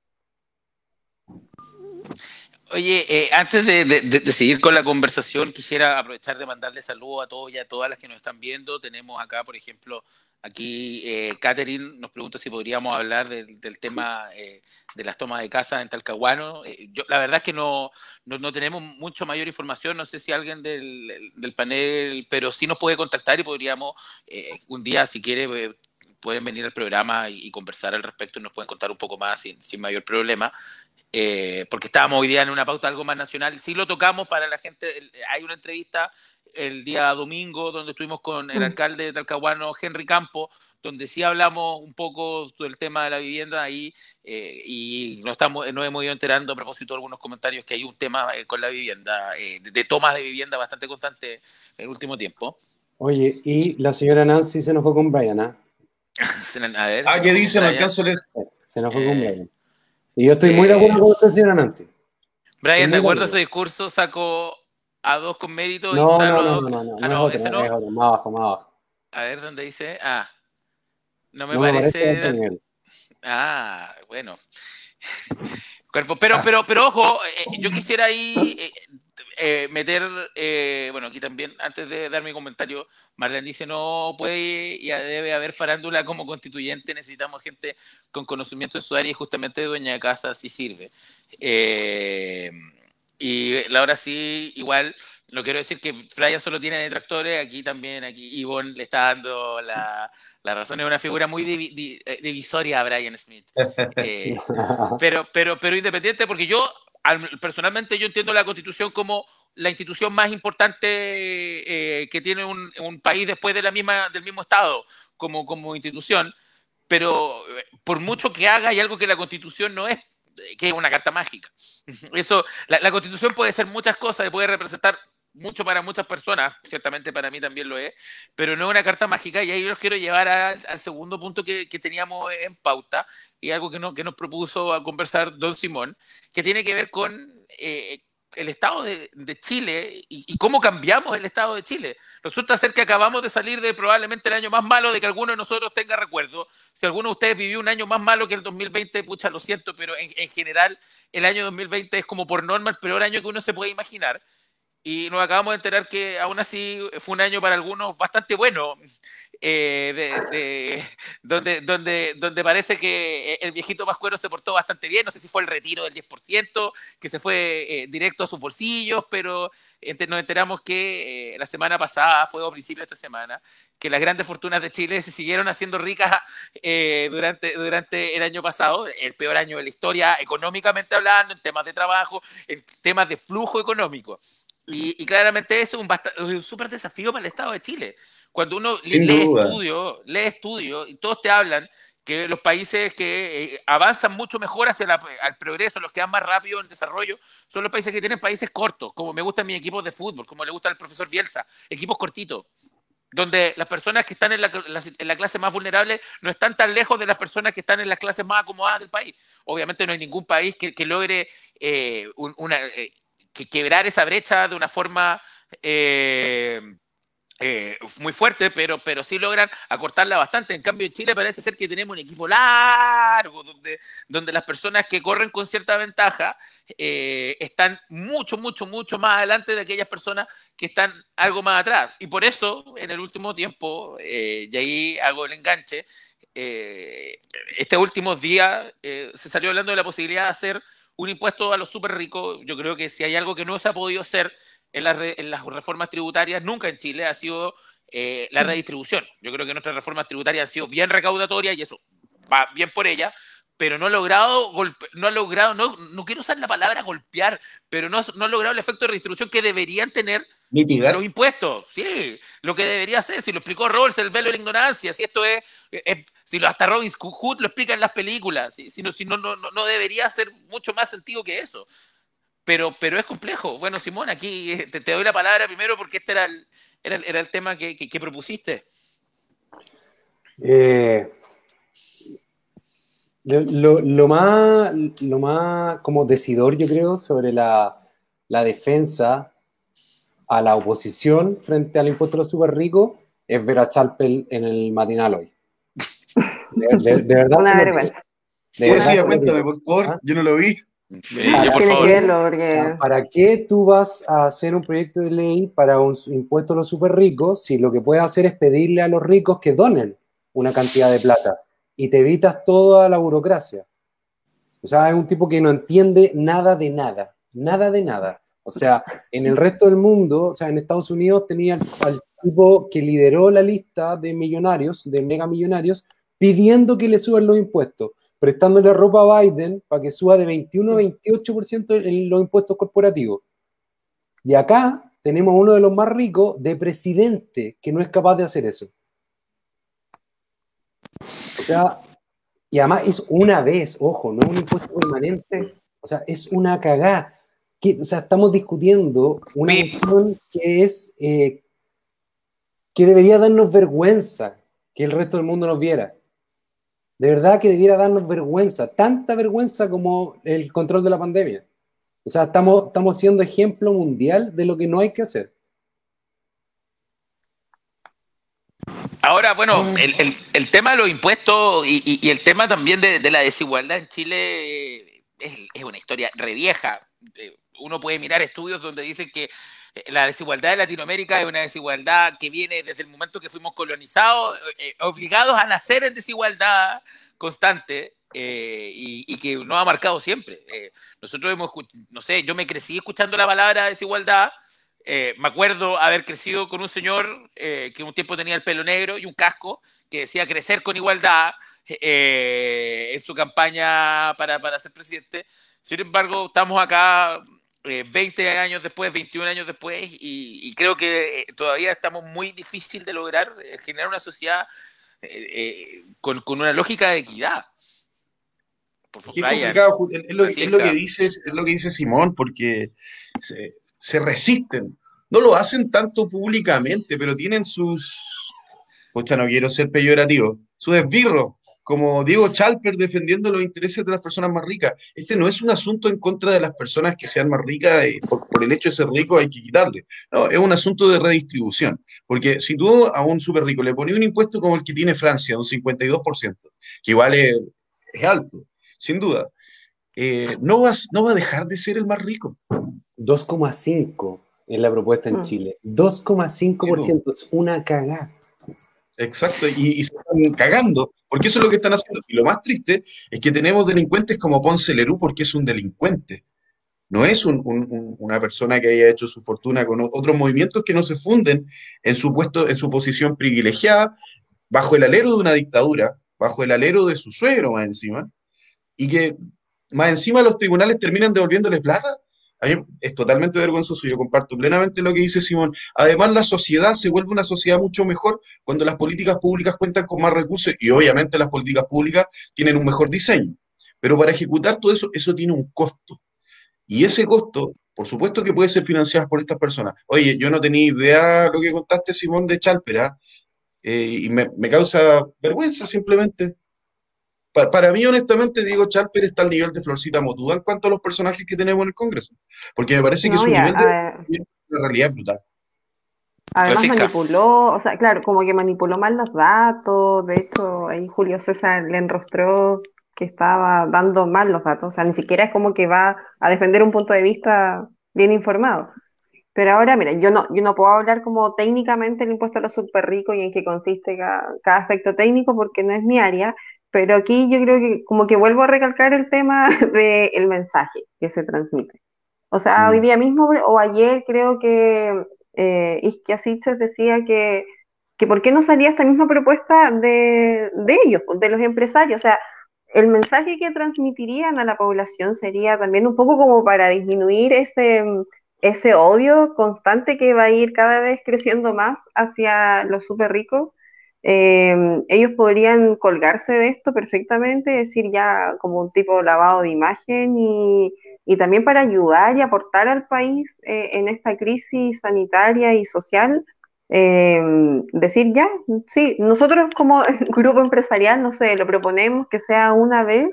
Oye, eh, antes de, seguir con la conversación, quisiera aprovechar de mandarle saludos a todos y a todas las que nos están viendo. Tenemos acá, por ejemplo, aquí eh, Catherine nos pregunta si podríamos hablar del, tema eh, de las tomas de casa en Talcahuano. Eh, yo, la verdad es que no, no, tenemos mucho mayor información, no sé si alguien del, del panel, pero sí nos puede contactar y podríamos un día, si quiere, pueden venir al programa y, conversar al respecto y nos pueden contar un poco más sin, sin mayor problema. Eh, porque estábamos hoy día en una pauta algo más nacional. Sí lo tocamos para la gente, hay una entrevista el día domingo donde estuvimos con el mm. alcalde de Talcahuano, Henry Campo, donde sí hablamos un poco del tema de la vivienda ahí eh, y nos, estamos, nos hemos ido enterando a propósito de algunos comentarios que hay un tema eh, con la vivienda, de, tomas de vivienda bastante constante en el último tiempo. Oye, y la señora Nancy se enojó con Brian, ¿ah? a ver, ah, ¿qué dice? No alcanzo Se enojó con Brian. Y yo estoy muy de acuerdo con usted, señora Nancy. Brian, de acuerdo a ese discurso, sacó a dos con mérito y no, no, no, no, no, ah, no, ese no. más abajo, más abajo. A ver, ¿dónde dice? Ah, no me parece. ah, bueno. Cuerpo, pero, pero, pero ojo, eh, yo quisiera ahí eh, eh, meter, eh, bueno, aquí también, antes de dar mi comentario, Marlene dice, no puede y debe haber farándula como constituyente, necesitamos gente con conocimiento de su área y justamente dueña de casa si sirve. Eh, y ahora sí, igual, no quiero decir que Brian solo tiene detractores, aquí también, aquí Ivonne le está dando la, la razón, es una figura muy divisoria a Brian Smith. pero, pero, pero independiente, porque yo personalmente yo entiendo la constitución como la institución más importante eh, que tiene un, país después de la misma, del mismo Estado como, como institución, pero eh, por mucho que haga hay algo que la constitución no es, que es una carta mágica. Eso, la, la constitución puede ser muchas cosas, puede representar mucho para muchas personas, ciertamente para mí también lo es, pero no es una carta mágica y ahí los quiero llevar al segundo punto que, que, teníamos en pauta y algo que, no, que nos propuso a conversar don Simón, que tiene que ver con eh, el estado de, de Chile y, cómo cambiamos el estado de Chile. Resulta ser que acabamos de salir de probablemente el año más malo de que alguno de nosotros tenga recuerdo. Si alguno de ustedes vivió un año más malo que el 2020, pucha, lo siento, pero en, en general el año 2020 es como por norma el peor año que uno se puede imaginar y nos acabamos de enterar que aún así fue un año para algunos bastante bueno, eh, donde, donde, donde parece que el viejito Pascuero se portó bastante bien, no sé si fue el retiro del 10%, que se fue eh, directo a sus bolsillos, pero nos enteramos que eh, la semana pasada, fue a principio de esta semana, que las grandes fortunas de Chile se siguieron haciendo ricas durante, durante el año pasado, el peor año de la historia, económicamente hablando, en temas de trabajo, en temas de flujo económico. Y, claramente eso es un, súper desafío para el Estado de Chile. Cuando uno lee estudios, lee estudios y todos te hablan que los países que eh, avanzan mucho mejor hacia el progreso, los que van más rápido en el desarrollo, son los países que tienen países cortos, como me gustan mis equipos de fútbol, como le gusta al profesor Bielsa, equipos cortitos, donde las personas que están en la, en la, clase más vulnerable no están tan lejos de las personas que están en las clases más acomodadas del país. Obviamente no hay ningún país que, que logre eh, una, eh, que quebrar esa brecha de una forma... Eh, muy fuerte, pero, pero sí logran acortarla bastante. En cambio, en Chile parece ser que tenemos un equipo largo, donde, donde las personas que corren con cierta ventaja eh, están mucho, mucho, mucho más adelante de aquellas personas que están algo más atrás. Y por eso, en el último tiempo, eh, y ahí hago el enganche, este último día se salió hablando de la posibilidad de hacer un impuesto a los súper ricos. Yo creo que si hay algo que no se ha podido hacer en, las reformas tributarias nunca en Chile ha sido eh, la mm. redistribución. Yo creo que nuestras reformas tributarias han sido bien recaudatorias y eso va bien por ella, pero no ha logrado, no ha logrado, no, no quiero usar la palabra golpear, pero no, no ha logrado el efecto de redistribución que deberían tener los impuestos. Sí, lo que debería ser, si lo explicó Rawls, el velo de la ignorancia, si esto es, si lo, hasta Robin Hood lo explica en las películas, si, no, si no, no, no debería hacer mucho más sentido que eso pero, pero es complejo. Bueno, Simón, aquí eh, te, doy la palabra primero porque este era el, era, era el tema que, que, propusiste. Eh, lo, lo, más, lo más como decidor, yo creo, sobre la, la defensa a la oposición frente al impuesto a los super ricos es ver a Chalpel en el matinal hoy. De, verdad. Una vergüenza. cuéntame, por favor, ¿Ah? yo no lo vi. ¿Para, qué, tú vas a hacer un proyecto de ley para un impuesto a los super ricos si lo que puedes hacer es pedirle a los ricos que donen una cantidad de plata y te evitas toda la burocracia? O sea, es un tipo que no entiende nada de nada, nada de nada. O sea, en el resto del mundo, o sea, en Estados Unidos tenía al tipo que lideró la lista de millonarios, de mega millonarios, pidiendo que le suban los impuestos prestándole ropa a Biden para que suba de 21 a 28% en los impuestos corporativos. Y acá tenemos uno de los más ricos de presidente que no es capaz de hacer eso. O sea, y además es una vez, ojo, no es un impuesto permanente, o sea, es una cagada. Que, o sea, estamos discutiendo una cuestión que es eh, que debería darnos vergüenza que el resto del mundo nos viera. De verdad que debiera darnos vergüenza, tanta vergüenza como el control de la pandemia. O sea, estamos, estamos siendo ejemplo mundial de lo que no hay que hacer. Ahora, bueno, el, tema de los impuestos y, el tema también de, la desigualdad en Chile es, es, una historia revieja. Eh, uno puede mirar estudios donde dicen que eh, la desigualdad de Latinoamérica es una desigualdad que viene desde el momento que fuimos colonizados, eh, obligados a nacer en desigualdad constante eh, y, que nos ha marcado siempre. nosotros hemos, no sé, yo me crecí escuchando la palabra desigualdad. me acuerdo haber crecido con un señor que un tiempo tenía el pelo negro y un casco que decía crecer con igualdad en su campaña para, para ser presidente. Sin embargo, estamos acá 20 eh, años después, 21 años después, y, creo que eh, todavía estamos muy difícil de lograr eh, generar una sociedad con, una lógica de equidad. Por favor, es, lo, que dices, es lo que dice Simón, porque se, se resisten. No lo hacen tanto públicamente, pero tienen sus. Pucha, no quiero ser peyorativo. Sus esbirros como Diego Chalper defendiendo los intereses de las personas más ricas. Este no es un asunto en contra de las personas que sean más ricas y por, el hecho de ser rico hay que quitarle. No, es un asunto de redistribución. Porque si tú a un súper rico le pones un impuesto como el que tiene Francia, un 52%, que igual es, alto, sin duda, eh, no, vas, no va a dejar de ser el más rico. 2,5 en la propuesta en mm. Chile. 2,5% es una cagada. Exacto, y, se están cagando, porque eso es lo que están haciendo. Y lo más triste es que tenemos delincuentes como Ponce Lerú, porque es un delincuente. No es una persona que haya hecho su fortuna con otros movimientos que no se funden en su puesto, en su posición privilegiada, bajo el alero de una dictadura, bajo el alero de su suegro más encima, y que más encima los tribunales terminan devolviéndole plata A es totalmente vergonzoso, yo comparto plenamente lo que dice Simón. Además, la sociedad se vuelve una sociedad mucho mejor cuando las políticas públicas cuentan con más recursos y obviamente las políticas públicas tienen un mejor diseño. Pero para ejecutar todo eso, eso tiene un costo. Y ese costo, por supuesto que puede ser financiado por estas personas. Oye, yo no tenía idea lo que contaste, Simón, de Chalpera, eh, y me causa vergüenza simplemente para, mí, honestamente, Diego Chalper está al nivel de Florcita Motuda en cuanto a los personajes que tenemos en el Congreso. Porque me parece que su nivel de la realidad es brutal. Además manipuló, o sea, claro, como que manipuló mal los datos, de hecho ahí Julio César le enrostró que estaba dando mal los datos, o sea, ni siquiera es como que va a defender un punto de vista bien informado. Pero ahora, mira, yo no, yo no puedo hablar como técnicamente el impuesto a los super ricos y en qué consiste cada, cada aspecto técnico porque no es mi área, pero aquí yo creo que como que vuelvo a recalcar el tema del mensaje que se transmite. O sea, hoy mm. día mismo o ayer creo que eh, decía que, que por qué no salía esta misma propuesta de, de ellos, de los empresarios. O sea, el mensaje que transmitirían a la población sería también un poco como para disminuir ese, ese odio constante que va a ir cada vez creciendo más hacia los súper ricos Em, ellos podrían colgarse de esto perfectamente, decir ya como un tipo lavado de imagen y, también para ayudar y aportar al país eh, en esta crisis sanitaria y social, em, decir ya, sí, nosotros como grupo empresarial, no sé, lo proponemos que sea una vez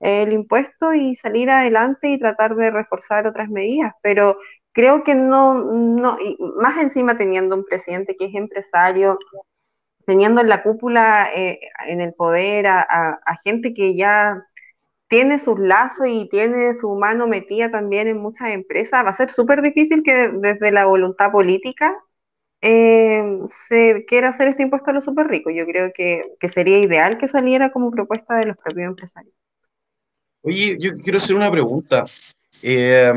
el impuesto y salir adelante y tratar de reforzar otras medidas, pero creo que no, no, y más encima teniendo un presidente que es empresario, teniendo en la cúpula, eh, en el poder, a, gente que ya tiene sus lazos y tiene su mano metida también en muchas empresas, va a ser súper difícil que desde la voluntad política eh, se quiera hacer este impuesto a los súper ricos. Yo creo que, sería ideal que saliera como propuesta de los propios empresarios. Oye, yo quiero hacer una pregunta. Eh,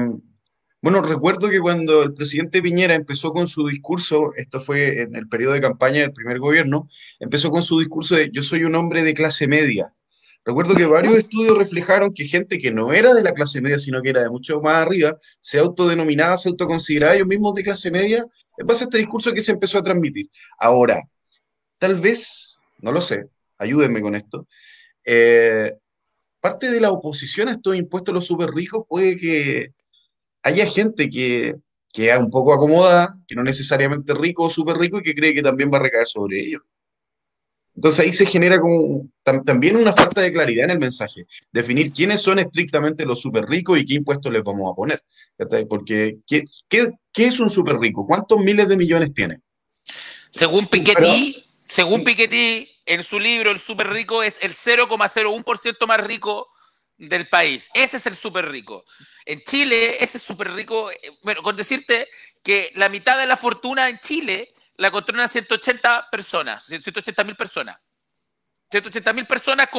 bueno, recuerdo que cuando el presidente Piñera empezó con su discurso, esto fue en el periodo de campaña del primer gobierno, empezó con su discurso de yo soy un hombre de clase media. Recuerdo que varios estudios reflejaron que gente que no era de la clase media, sino que era de mucho más arriba, se autodenominaba, se autoconsideraba ellos mismos de clase media, en base a este discurso que se empezó a transmitir. Ahora, tal vez, no lo sé, ayúdenme con esto, eh, parte de la oposición a estos impuestos a los súper ricos puede que haya gente que, que es un poco acomodada, que no necesariamente rico o súper rico y que cree que también va a recaer sobre ellos. Entonces ahí se genera como también una falta de claridad en el mensaje. Definir quiénes son estrictamente los súper ricos y qué impuestos les vamos a poner. Porque, ¿qué, qué, qué es un súper rico? ¿Cuántos miles de millones tiene? Según Piketty, según Piketty, en su libro El súper rico es el 0,01% más rico del país. Ese es el súper rico. En Chile, ese es súper rico. Eh, bueno, con decirte que la mitad de la fortuna en Chile la controlan 180 personas, 180 mil personas. 180 mil personas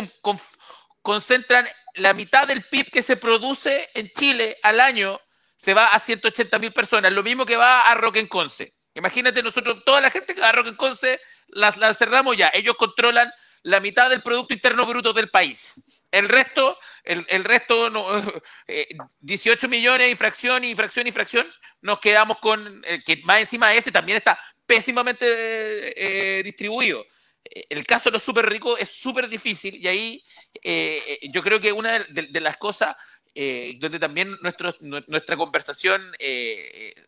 concentran la mitad del PIB que se produce en Chile al año, se va a 180 mil personas, lo mismo que va a Roquenconce. Imagínate nosotros, toda la gente que va a Roquenconce, la, la cerramos ya. Ellos controlan la mitad del Producto Interno Bruto del país. El resto, el, resto, no, 18 eh, millones, infracción, infracción, infracción, nos quedamos con, eh, que más encima ese también está pésimamente eh, distribuido. El caso de los súper ricos es súper difícil y ahí yo creo que una de, las cosas donde también nuestra conversación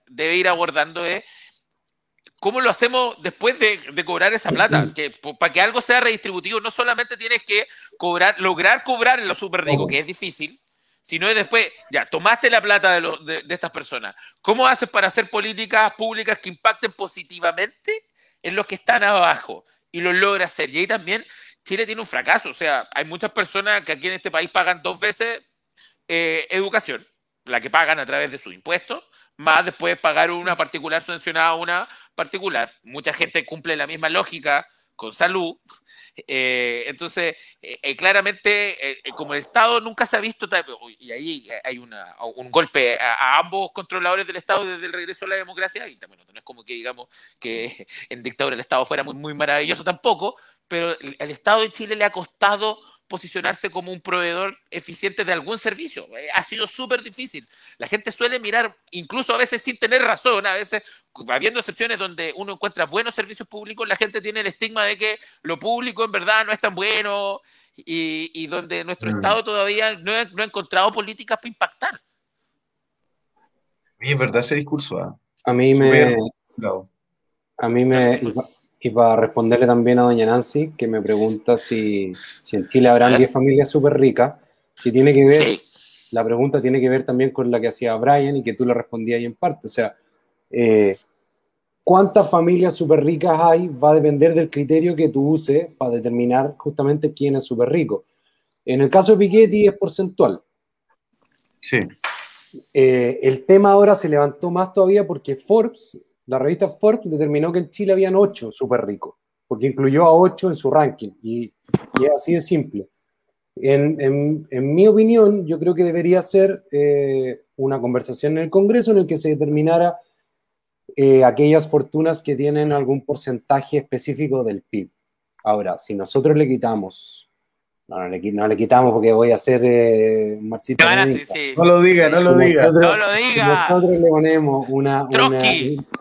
debe ir abordando es ¿Cómo lo hacemos después de, cobrar esa plata? Que para que algo sea redistributivo, no solamente tienes que cobrar, lograr cobrar en lo súper rico, que es difícil, sino después, ya, tomaste la plata de, de, estas personas. ¿Cómo haces para hacer políticas públicas que impacten positivamente en los que están abajo? Y lo logra hacer. Y ahí también Chile tiene un fracaso. O sea, hay muchas personas que aquí en este país pagan dos veces eh, educación, la que pagan a través de sus impuestos más después pagar una particular subvencionada a una particular. Mucha gente cumple la misma lógica con salud. Eh, entonces, eh, eh, claramente, como el Estado nunca se ha visto, y ahí hay una, un golpe a, ambos controladores del Estado desde el regreso a la democracia, y también no es como que digamos que en dictadura el Estado fuera muy, muy maravilloso tampoco, pero el, Estado de Chile le ha costado posicionarse como un proveedor eficiente de algún servicio. Eh, ha sido súper difícil. La gente suele mirar, incluso a veces sin tener razón, a veces, habiendo excepciones donde uno encuentra buenos servicios públicos, la gente tiene el estigma de que lo público en verdad no es tan bueno y, donde nuestro mm. Estado todavía no ha, no ha, encontrado políticas para impactar. es verdad ese discurso. ¿ah? A mí me... A mí me... Y para responderle también a doña Nancy, que me pregunta si, si en Chile habrán 10 familias súper ricas, que tiene que ver, la pregunta tiene que ver también con la que hacía Brian y que tú le respondías ahí en parte. O sea, eh, ¿cuántas familias súper ricas hay? Va a depender del criterio que tú uses para determinar justamente quién es súper rico. En el caso de Piketty es porcentual. Sí. Eh, el tema ahora se levantó más todavía porque Forbes la revista Forbes determinó que en Chile habían ocho súper ricos, porque incluyó a ocho en su ranking, y, es así de simple. En, mi opinión, yo creo que debería ser eh, una conversación en el Congreso en el que se determinara eh, aquellas fortunas que tienen algún porcentaje específico del PIB. Ahora, si nosotros le quitamos no, no le, no le, quitamos porque voy a hacer eh, marchita. No lo diga, no lo diga. No lo diga. Nosotros le ponemos una,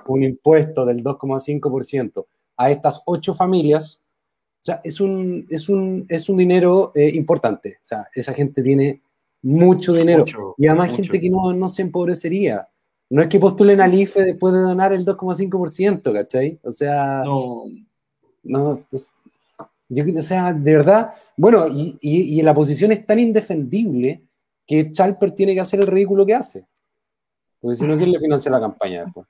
un impuesto del 2,5% a estas ocho familias. O sea, es un, es un, es un dinero eh, importante. O sea, esa gente tiene mucho dinero. y además gente que no, no se empobrecería. No es que postulen al IFE después de donar el 2,5%, ¿cachai? O sea, no, no yo, o sea, de verdad, bueno, y, y, la posición es tan indefendible que Chalper tiene que hacer el ridículo que hace. Porque si no, ¿quién le financia la campaña después?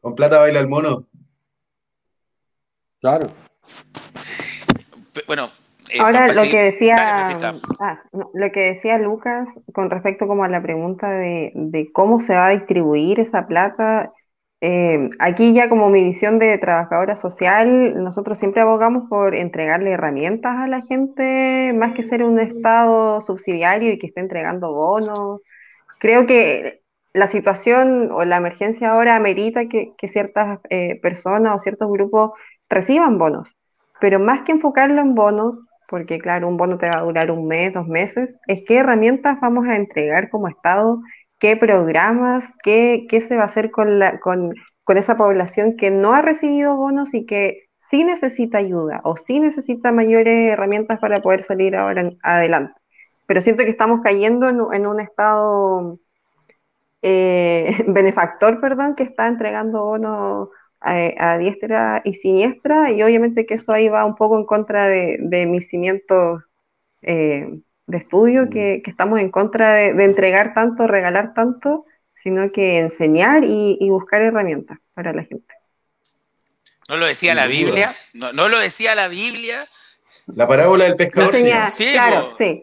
Con plata baila el mono. Claro. Bueno, eh, Ahora lo que decía ah, lo que decía Lucas con respecto como a la pregunta de, de, cómo se va a distribuir esa plata, eh, aquí ya como mi visión de trabajadora social, nosotros siempre abogamos por entregarle herramientas a la gente, más que ser un Estado subsidiario y que esté entregando bonos. Creo que la situación o la emergencia ahora amerita que, ciertas eh, personas o ciertos grupos reciban bonos, pero más que enfocarlo en bonos, porque claro, un bono te va a durar un mes, dos meses, es qué herramientas vamos a entregar como Estado qué programas, qué, qué se va a hacer con, la, con, con esa población que no ha recibido bonos y que sí necesita ayuda o sí necesita mayores herramientas para poder salir ahora adelante. Pero siento que estamos cayendo en, un estado eh, benefactor, perdón, que está entregando bonos a, diestra y siniestra y obviamente que eso ahí va un poco en contra de, mis cimientos eh, de estudio, mm. que, estamos en contra de, entregar tanto, regalar tanto, sino que enseñar y, buscar herramientas para la gente. ¿No lo decía la Biblia? ¿No, ¿No, lo decía la Biblia? La parábola del pescador. sí, claro, sí.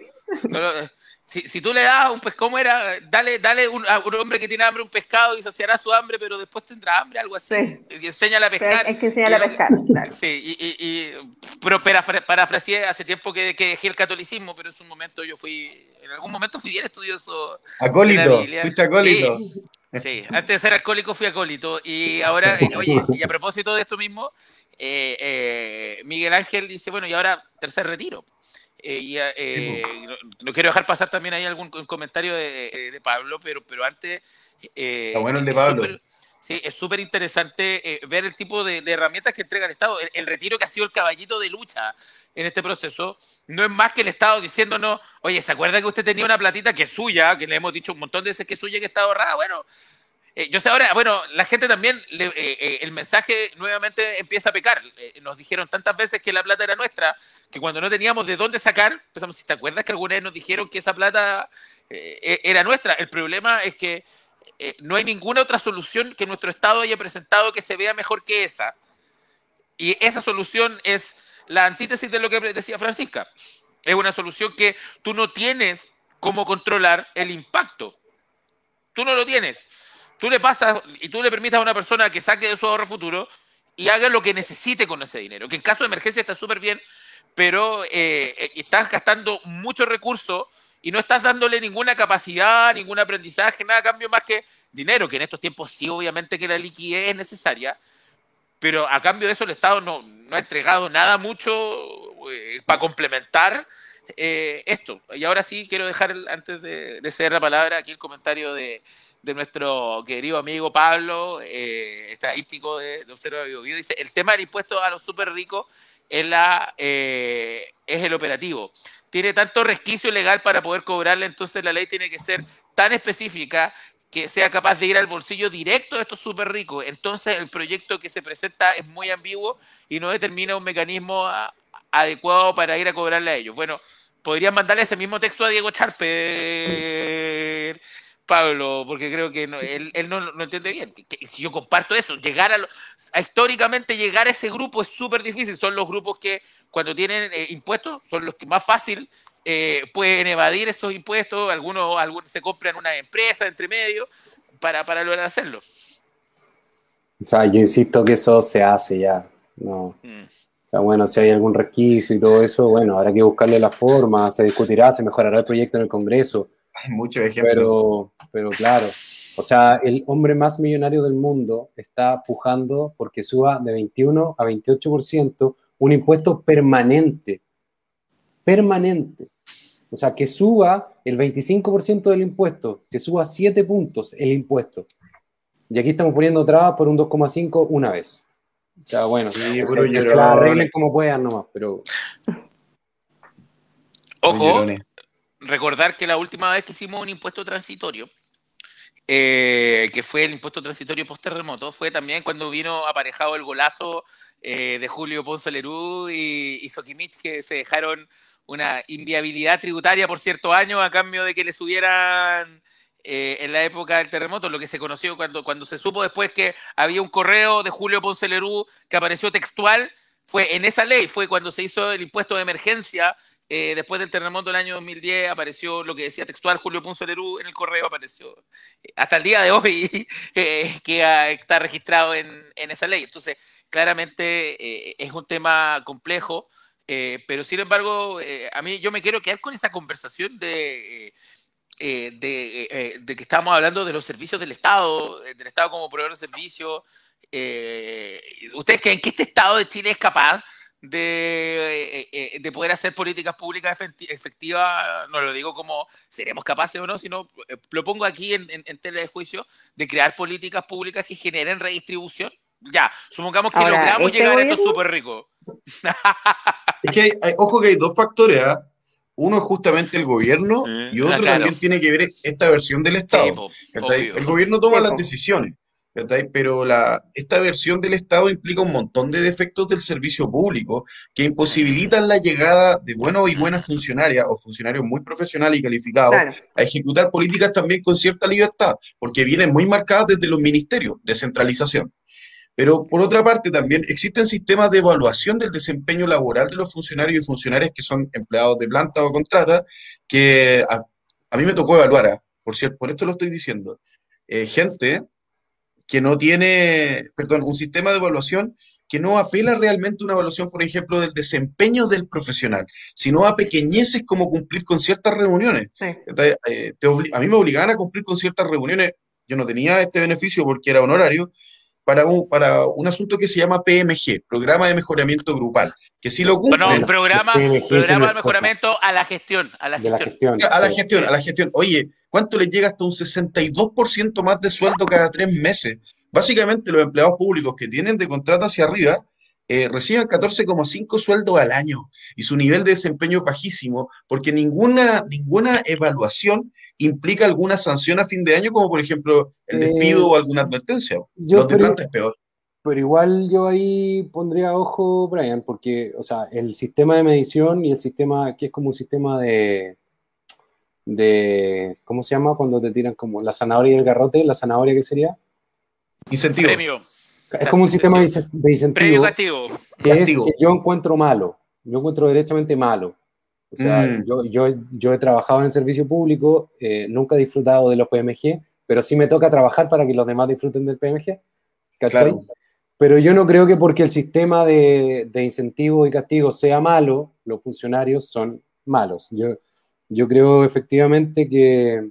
Si, si, tú le das un pues, ¿cómo era? Dale, dale un, a un hombre que tiene hambre un pescado y saciará su hambre, pero después tendrá hambre, algo así. Y enséñale a pescar. Es que enseña a pescar, claro. Sí, y, y, pero parafraseé hace tiempo que, que, dejé el catolicismo, pero en su momento yo fui, en algún momento fui bien estudioso. Acólito, fuiste acólito. Sí, antes de ser alcohólico fui acólito. Y ahora, eh, oye, y a propósito de esto mismo, eh, eh, Miguel Ángel dice, bueno, y ahora tercer retiro. Eh, eh, no, quiero dejar pasar también ahí algún comentario de, de Pablo, pero, pero antes... Eh, bueno el de Pablo. sí, es súper interesante ver el tipo de, herramientas que entrega el Estado. El, retiro que ha sido el caballito de lucha en este proceso no es más que el Estado diciéndonos, oye, ¿se acuerda que usted tenía una platita que es suya, que le hemos dicho un montón de veces que es suya que está ahorrada? Bueno, eh, yo sé ahora, bueno, la gente también, eh, eh, el mensaje nuevamente empieza a pecar. nos dijeron tantas veces que la plata era nuestra, que cuando no teníamos de dónde sacar, pensamos, si te acuerdas que alguna vez nos dijeron que esa plata e, era nuestra. El problema es que no hay ninguna otra solución que nuestro Estado haya presentado que se vea mejor que esa. Y esa solución es la antítesis de lo que decía Francisca. Es una solución que tú no tienes cómo controlar el impacto. Tú no lo tienes tú le pasas y tú le permitas a una persona que saque de su ahorro futuro y haga lo que necesite con ese dinero, que en caso de emergencia está súper bien, pero eh, eh, estás gastando mucho recurso y no estás dándole ninguna capacidad, ningún aprendizaje, nada a cambio más que dinero, que en estos tiempos sí, obviamente que la liquidez es necesaria, pero a cambio de eso el Estado no, ha entregado nada mucho eh, para complementar esto. Y ahora sí quiero dejar, antes de ceder la palabra, aquí el comentario de, de nuestro querido amigo Pablo, eh, estadístico de, de Observa Bio, Dice, el tema del impuesto a los súper ricos es, eh, es el operativo. Tiene tanto resquicio legal para poder cobrarle, entonces la ley tiene que ser tan específica que sea capaz de ir al bolsillo directo de estos súper ricos. Entonces el proyecto que se presenta es muy ambiguo y no determina un mecanismo adecuado para ir a cobrarle a ellos. Bueno, podrían mandarle ese mismo texto a Diego Charper, Pablo, porque creo que no, él, él no, no, entiende bien. Que, que, si yo comparto eso, llegar a, lo, a históricamente llegar a ese grupo es súper difícil. Son los grupos que cuando tienen eh, impuestos son los que más fácil eh, pueden evadir esos impuestos, algunos, algunos se compran una empresa entre medio para, para lograr hacerlo. O sea, yo insisto que eso se hace ya. No. Mm. O sea, bueno, si hay algún requisito y todo eso, bueno, habrá que buscarle la forma, se discutirá, se mejorará el proyecto en el Congreso. Hay muchos ejemplos. Pero, pero claro, o sea, el hombre más millonario del mundo está pujando porque suba de 21 a 28% un impuesto permanente. Permanente. O sea, que suba el 25% del impuesto, que suba 7 puntos el impuesto. Y aquí estamos poniendo trabas por un 2,5 una vez. O sea, bueno, sí, que se la arreglen como puedan nomás, pero... Ojo, recordar que la última vez que hicimos un impuesto transitorio, eh, que fue el impuesto transitorio post-terremoto, fue también cuando vino aparejado el golazo eh, de Julio Ponce Lerú y, y Sokimich, que se dejaron una inviabilidad tributaria por cierto año a cambio de que le subieran eh, en la época del terremoto, lo que se conoció cuando, cuando se supo después que había un correo de Julio Ponce Lerú que apareció textual, fue en esa ley, fue cuando se hizo el impuesto de emergencia eh, después del terremoto del año 2010 apareció lo que decía textual Julio Ponce Lerú en el correo, apareció eh, hasta el día de hoy eh, que está registrado en, en, esa ley. Entonces, claramente es un tema complejo, pero sin embargo, a mí yo me quiero quedar con esa conversación de... De, de, que estamos hablando de los servicios del Estado, del Estado como proveedor de servicios. ¿Ustedes creen que este Estado de Chile es capaz de, eh, de, poder hacer políticas públicas efectivas, no lo digo como seremos capaces o no, sino eh, lo pongo aquí en, en, en tela de juicio, de crear políticas públicas que generen redistribución. Ya, supongamos que Ahora, logramos ¿este llegar gobierno? a esto súper rico. es que hay, hay, ojo que hay dos factores, ¿eh? Uno es justamente el gobierno y otro claro. también tiene que ver esta versión del Estado. Sí, po, el gobierno toma sí, las decisiones. Pero la, esta versión del Estado implica un montón de defectos del servicio público que imposibilitan la llegada de buenos y buenas funcionarias o funcionarios muy profesionales y calificados claro. a ejecutar políticas también con cierta libertad, porque vienen muy marcadas desde los ministerios, descentralización. Pero por otra parte también existen sistemas de evaluación del desempeño laboral de los funcionarios y funcionarias que son empleados de planta o contrata, que a, a mí me tocó evaluar, por cierto, por esto lo estoy diciendo, eh, gente que no tiene, perdón, un sistema de evaluación que no apela realmente a una evaluación, por ejemplo, del desempeño del profesional, sino a pequeñeces como cumplir con ciertas reuniones. Sí. Eh, a mí me obligaban a cumplir con ciertas reuniones, yo no tenía este beneficio porque era honorario, para un, para un asunto que se llama PMG, Programa de Mejoramiento Grupal, que sí lo cumple. Bueno, programa, programa de mejoramiento a la gestión, a la gestión. La gestión a la gestión, a la gestión. Oye, ¿cuánto les llega hasta un 62% más de sueldo cada tres meses? Básicamente los empleados públicos que tienen de contrato hacia arriba eh, reciben 14,5 sueldos al año y su nivel de desempeño es bajísimo porque ninguna, ninguna evaluación implica alguna sanción a fin de año, como por ejemplo el despido eh, o alguna advertencia. Yo, Los de planta es peor. Pero igual yo ahí pondría ojo, Brian, porque, o sea, el sistema de medición y el sistema, que es como un sistema de, de, ¿cómo se llama? Cuando te tiran como la zanahoria y el garrote, la zanahoria, ¿qué sería? Incentivo. Premio. Es como un sistema de incentivo. Premio castigo. Que es que yo encuentro malo. Yo encuentro derechamente malo. O sea, mm. yo, yo, yo, he trabajado en el servicio público, eh, nunca he disfrutado de los PMG, pero sí me toca trabajar para que los demás disfruten del PMG. ¿Cachai? Claro. Pero yo no creo que porque el sistema de, de incentivo y castigo sea malo, los funcionarios son malos. Yo, yo creo efectivamente que,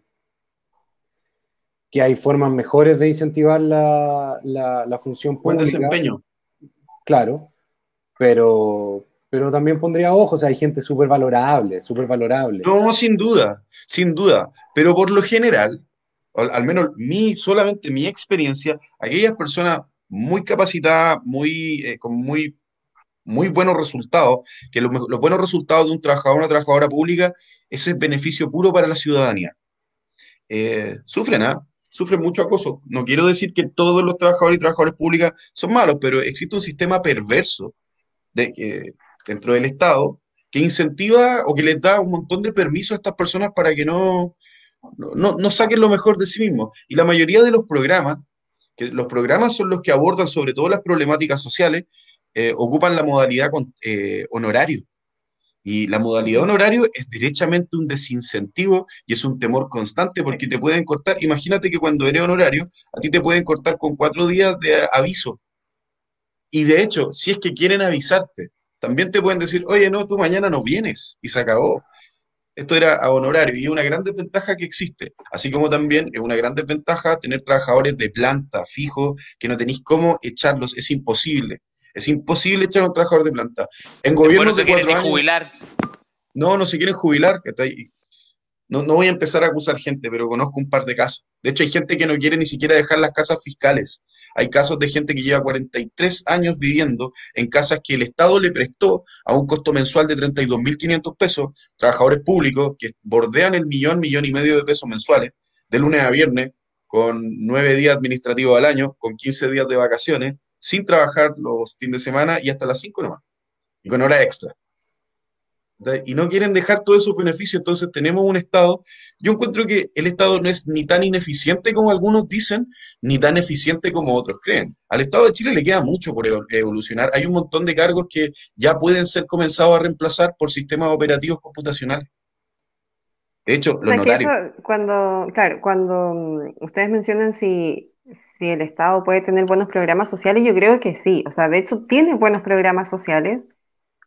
que hay formas mejores de incentivar la, la, la función pública. Buen desempeño. Claro, pero, pero también pondría ojo, o sea, hay gente súper valorable, súper valorable. No, sin duda, sin duda, pero por lo general, al, menos mi, solamente mi experiencia, aquellas personas muy capacitadas, muy, eh, con muy, muy buenos resultados, que los, buenos resultados de un trabajador o una trabajadora pública, ese es beneficio puro para la ciudadanía. Eh, sufren, ¿ah? Sufren mucho acoso. No quiero decir que todos los trabajadores y trabajadoras públicas son malos, pero existe un sistema perverso de, que dentro del Estado que incentiva o que les da un montón de permisos a estas personas para que no, no, saquen lo mejor de sí mismos. Y la mayoría de los programas, que los programas son los que abordan sobre todo las problemáticas sociales, eh, ocupan la modalidad con, eh, honorario. Y la modalidad honorario es derechamente un desincentivo y es un temor constante porque te pueden cortar. Imagínate que cuando eres honorario, a ti te pueden cortar con cuatro días de aviso. Y de hecho, si es que quieren avisarte, también te pueden decir, oye, no, tú mañana no vienes y se acabó. Esto era a honorario y es una gran desventaja que existe. Así como también es una gran desventaja tener trabajadores de planta fijo que no tenéis cómo echarlos, es imposible. Es imposible echar a un trabajador de planta. En gobiernos de cuatro años. jubilar. No, no se quieren jubilar. No, no voy a empezar a acusar gente, pero conozco un par de casos. De hecho, hay gente que no quiere ni siquiera dejar las casas fiscales. Hay casos de gente que lleva 43 años viviendo en casas que el Estado le prestó a un costo mensual de 32.500 pesos, trabajadores públicos que bordean el millón, millón y medio de pesos mensuales, de lunes a viernes, con nueve días administrativos al año, con 15 días de vacaciones, sin trabajar los fines de semana y hasta las 5 nomás, y con hora extra y no quieren dejar todos esos beneficios, entonces tenemos un Estado, yo encuentro que el Estado no es ni tan ineficiente como algunos dicen, ni tan eficiente como otros creen. Al Estado de Chile le queda mucho por evolucionar, hay un montón de cargos que ya pueden ser comenzados a reemplazar por sistemas operativos computacionales. De hecho, lo notario. cuando, claro, cuando mm, ustedes mencionan si, si el Estado puede tener buenos programas sociales, yo creo que sí, o sea, de hecho tiene buenos programas sociales,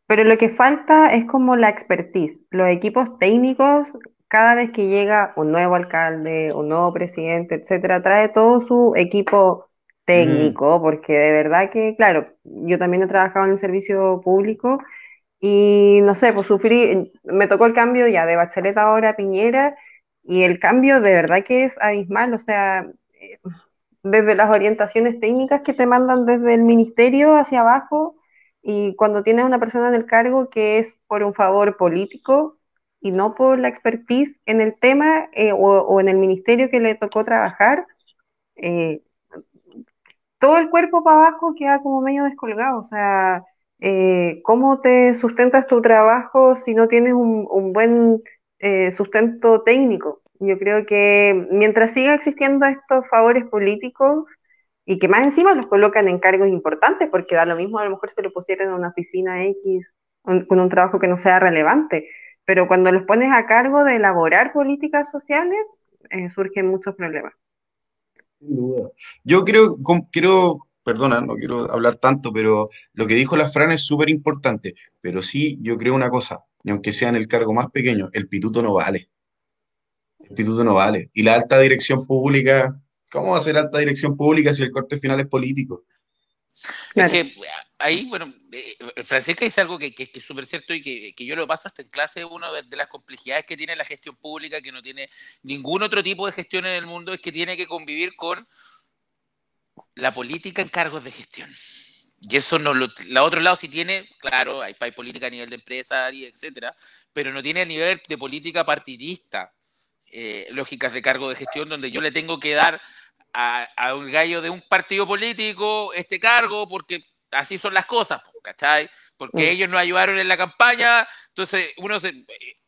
pero lo que falta es como la expertise, los equipos técnicos, cada vez que llega un nuevo alcalde, un nuevo presidente, etcétera, trae todo su equipo técnico, mm. porque de verdad que, claro, yo también he trabajado en el servicio público y no sé, pues sufrí, me tocó el cambio ya de Bachelet ahora a Piñera y el cambio de verdad que es abismal, o sea, desde las orientaciones técnicas que te mandan desde el ministerio hacia abajo y cuando tienes una persona en el cargo que es por un favor político y no por la expertise en el tema eh, o, en el ministerio que le tocó trabajar, eh, todo el cuerpo para abajo queda como medio descolgado. O sea, eh, ¿cómo te sustentas tu trabajo si no tienes un, un buen sustento técnico? Yo creo que mientras siga existiendo estos favores políticos, y que más encima los colocan en cargos importantes, porque da lo mismo a lo mejor se lo pusieran en una oficina X con un trabajo que no sea relevante, pero cuando los pones a cargo de elaborar políticas sociales, eh, surgen muchos problemas. Sin duda. Yo creo, quiero, perdona, no quiero hablar tanto, pero lo que dijo la Fran es súper importante, pero sí, yo creo una cosa, y aunque sea en el cargo más pequeño, el pituto no vale. El pituto no vale. Y la alta dirección pública ¿Cómo va a ser alta dirección pública si el corte final es político? Es que ahí, bueno, eh, Francisca dice algo que, es súper cierto y que, yo lo paso hasta en clase, una de, las complejidades que tiene la gestión pública, que no tiene ningún otro tipo de gestión en el mundo, es que tiene que convivir con la política en cargos de gestión. Y eso no lo, la otro lado sí tiene, claro, hay, hay política a nivel de empresaria, etcétera, pero no tiene a nivel de política partidista, eh, lógicas de cargo de gestión, donde yo le tengo que dar a, un gallo de un partido político este cargo porque así son las cosas, ¿cachai? Porque mm. ellos no ayudaron en la campaña, entonces uno se,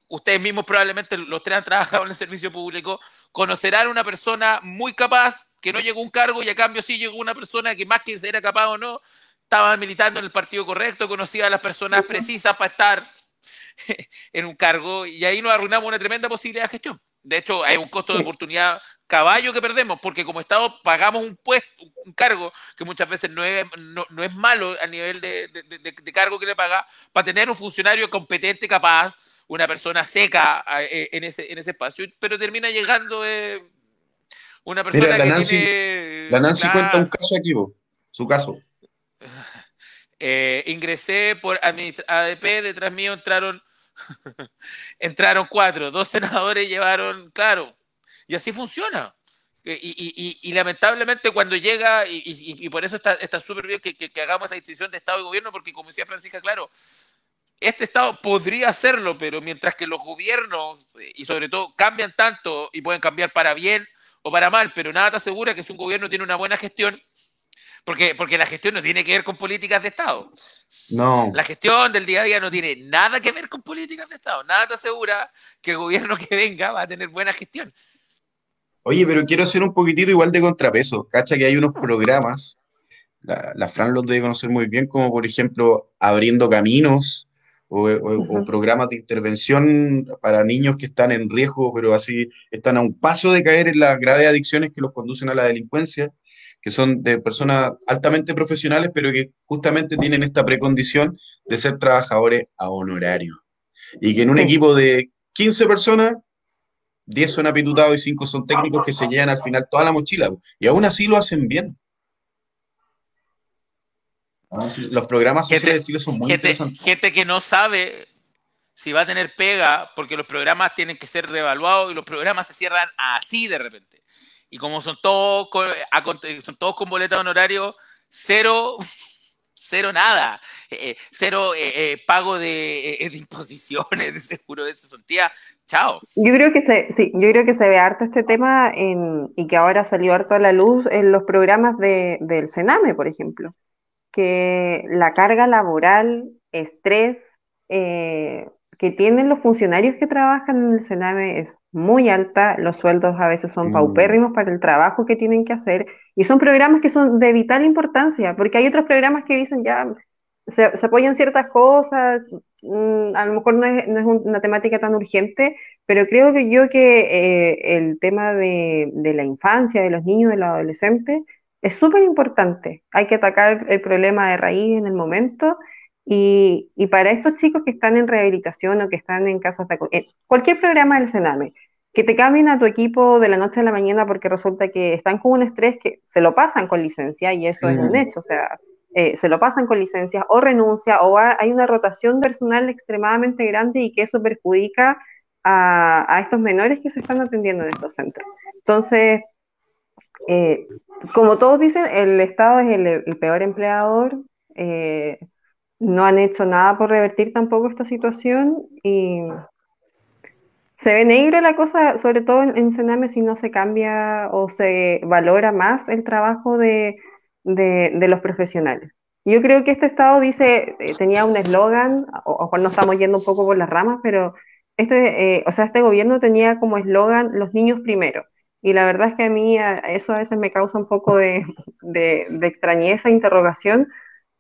ustedes mismos probablemente los tres han trabajado en el servicio público, conocerán una persona muy capaz que no llegó a un cargo y a cambio sí llegó una persona que más que era capaz o no, estaba militando en el partido correcto, conocía a las personas precisas para estar en un cargo y ahí nos arruinamos una tremenda posibilidad de gestión. De hecho, hay un costo de oportunidad caballo que perdemos, porque como Estado pagamos un puesto, un cargo que muchas veces no es, no, es malo a nivel de, cargo que le paga, para tener un funcionario competente, capaz, una persona seca eh, en ese, en ese espacio, pero termina llegando eh, una persona que tiene... La Nancy cuenta un caso aquí, su caso. Eh, ingresé por ADP, detrás mío entraron, entraron cuatro, dos senadores llevaron, claro, y así funciona. Y, lamentablemente cuando llega, y, por eso está súper bien que, que, hagamos esa distinción de Estado y gobierno, porque como decía Francisca, claro, este Estado podría hacerlo, pero mientras que los gobiernos, eh, y sobre todo, cambian tanto y pueden cambiar para bien o para mal, pero nada te asegura que si un gobierno tiene una buena gestión, porque, porque la gestión no tiene que ver con políticas de Estado. No. La gestión del día a día no tiene nada que ver con políticas de Estado. Nada te asegura que el gobierno que venga va a tener buena gestión. Oye, pero quiero hacer un poquitito igual de contrapeso. Cacha que hay unos programas, la, Fran los debe conocer muy bien, como por ejemplo Abriendo Caminos, o, programas de intervención para niños que están en riesgo, pero así están a un paso de caer en las graves adicciones que los conducen a la delincuencia, que son de personas altamente profesionales, pero que justamente tienen esta precondición de ser trabajadores a honorario. Y que en un equipo de 15 personas, 10 son apitutados y 5 son técnicos que se llevan al final toda la mochila. Y aún así lo hacen bien. Los programas sociales de Chile son muy gente, interesantes. Gente que no sabe si va a tener pega, porque los programas tienen que ser reevaluados y los programas se cierran así de repente. Y como son todos con, son todos con boleta de honorario, cero, cero nada, eh, eh, cero eh, pago de, imposiciones, de seguro de cesantía, chao. Yo creo que se, sí, yo creo que se ve harto este tema y que ahora salió harto a la luz en los programas de, del Sename, por ejemplo que la carga laboral, estrés eh, que tienen los funcionarios que trabajan en el Sename es muy alta, los sueldos a veces son mm. paupérrimos para el trabajo que tienen que hacer y son programas que son de vital importancia, porque hay otros programas que dicen ya se, apoyan ciertas cosas, mm, a lo mejor no es, una temática tan urgente, pero creo que yo que eh, el tema de, de la infancia, de los niños, de los adolescentes, es súper importante. Hay que atacar el problema de raíz en el momento y, para estos chicos que están en rehabilitación o que están en casas de... cualquier programa del Sename, que te cambien a tu equipo de la noche a la mañana porque resulta que están con un estrés que se lo pasan con licencia y eso es un hecho, o sea, eh, se lo pasan con licencia o renuncia o hay una rotación personal extremadamente grande y que eso perjudica a, a estos menores que se están atendiendo en estos centros. Entonces, eh, como todos dicen, el Estado es el, peor empleador. Eh, no han hecho nada por revertir tampoco esta situación y se ve negro la cosa, sobre todo en, Sename, si no se cambia o se valora más el trabajo de, los profesionales. Yo creo que este Estado dice, eh, tenía un eslogan, o mejor no estamos yendo un poco por las ramas, pero este, o sea, este gobierno tenía como eslogan los niños primero. Y la verdad es que a mí eso a veces me causa un poco de, de, extrañeza, interrogación,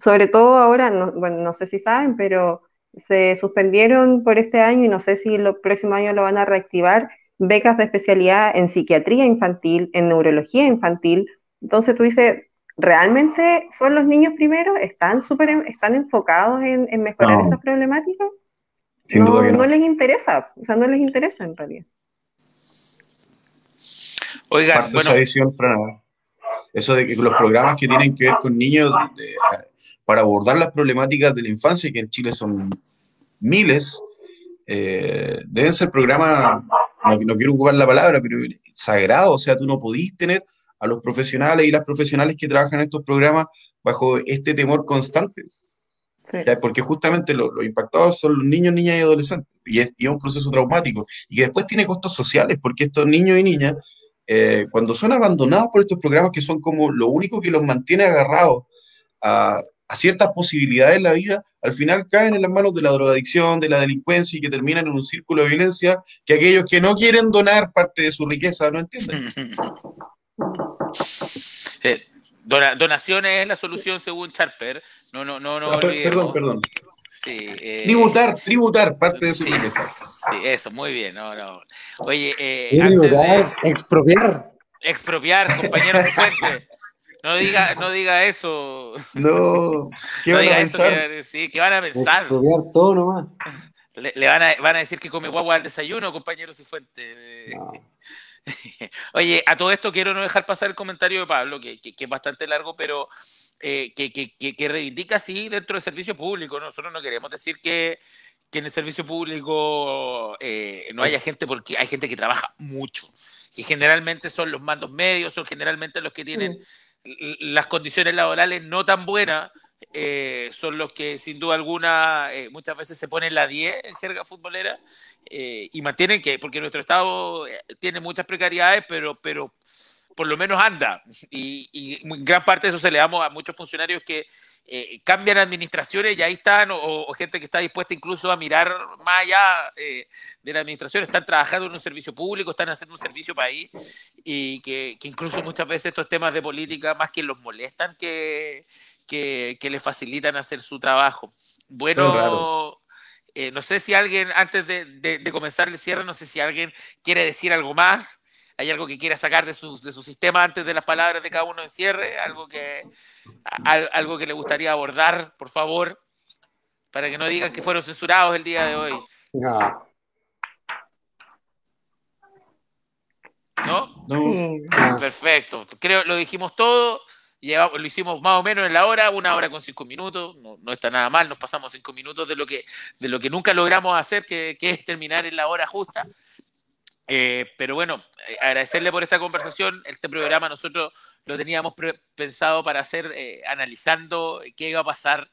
sobre todo ahora, no, bueno, no sé si saben, pero se suspendieron por este año y no sé si el próximo año lo van a reactivar becas de especialidad en psiquiatría infantil, en neurología infantil. Entonces tú dices, ¿realmente son los niños primero? ¿Están, super, están enfocados en, mejorar esas problemáticas? no, no les interesa, o sea, no les interesa en realidad. Oigan, bueno. esa visión, Eso de que los programas que tienen que ver con niños para abordar las problemáticas de la infancia, que en Chile son miles, eh, deben ser programas, no, quiero ocupar la palabra, pero sagrados. O sea, tú no podís tener a los profesionales y las profesionales que trabajan en estos programas bajo este temor constante. Porque justamente los impactados son los niños, niñas y adolescentes. Y es, y es un proceso traumático. Y que después tiene costos sociales, porque estos niños y niñas eh, cuando son abandonados por estos programas que son como lo único que los mantiene agarrados a, ciertas posibilidades en la vida, al final caen en las manos de la drogadicción, de la delincuencia y que terminan en un círculo de violencia que aquellos que no quieren donar parte de su riqueza no entienden. Eh, donaciones es la solución según Charper. No, no, no, no. Ah, perdón, perdón. Eh, tributar, tributar parte de su riqueza. Sí, eso, muy bien. No, no. Oye, eh, expropiar. Expropiar, compañero fuente. No diga, no diga eso. No, ¿qué van a pensar? sí, ¿qué van a pensar? Todo nomás. Le, van, a, van, a, decir que come guagua al desayuno, compañero Cifuente. Oye, a todo esto quiero no dejar pasar el comentario de Pablo, que, es bastante largo, pero eh, que, que, reivindica sí dentro del servicio público. Nosotros no queremos decir que, en el servicio público eh, no haya gente, porque hay gente que trabaja mucho, y generalmente son los mandos medios, son generalmente los que tienen las condiciones laborales no tan buenas eh, son los que sin duda alguna eh, muchas veces se ponen la 10 en jerga futbolera eh, y mantienen que, porque nuestro Estado tiene muchas precariedades, pero, pero por lo menos anda. Y, y gran parte de eso se le damos a muchos funcionarios que eh, cambian administraciones y ahí están, o, gente que está dispuesta incluso a mirar más allá eh, de la administración, están trabajando en un servicio público, están haciendo un servicio país y que, incluso muchas veces estos temas de política más que los molestan que, que, les facilitan hacer su trabajo. Bueno, eh, no sé si alguien, antes de, de comenzar el cierre, no sé si alguien quiere decir algo más. ¿Hay algo que quiera sacar de su, de su sistema antes de las palabras de cada uno en cierre? ¿Algo que, algo que le gustaría abordar, por favor? Para que no digan que fueron censurados el día de hoy. No. ¿No? no. Perfecto. Creo lo dijimos todo. Llevamos, lo hicimos más o menos en la hora, una hora con cinco minutos. No, no, está nada mal, nos pasamos cinco minutos de lo que, de lo que nunca logramos hacer, que, que es terminar en la hora justa. Eh, pero bueno, eh, agradecerle por esta conversación. Este programa nosotros lo teníamos pensado para hacer eh, analizando qué iba a pasar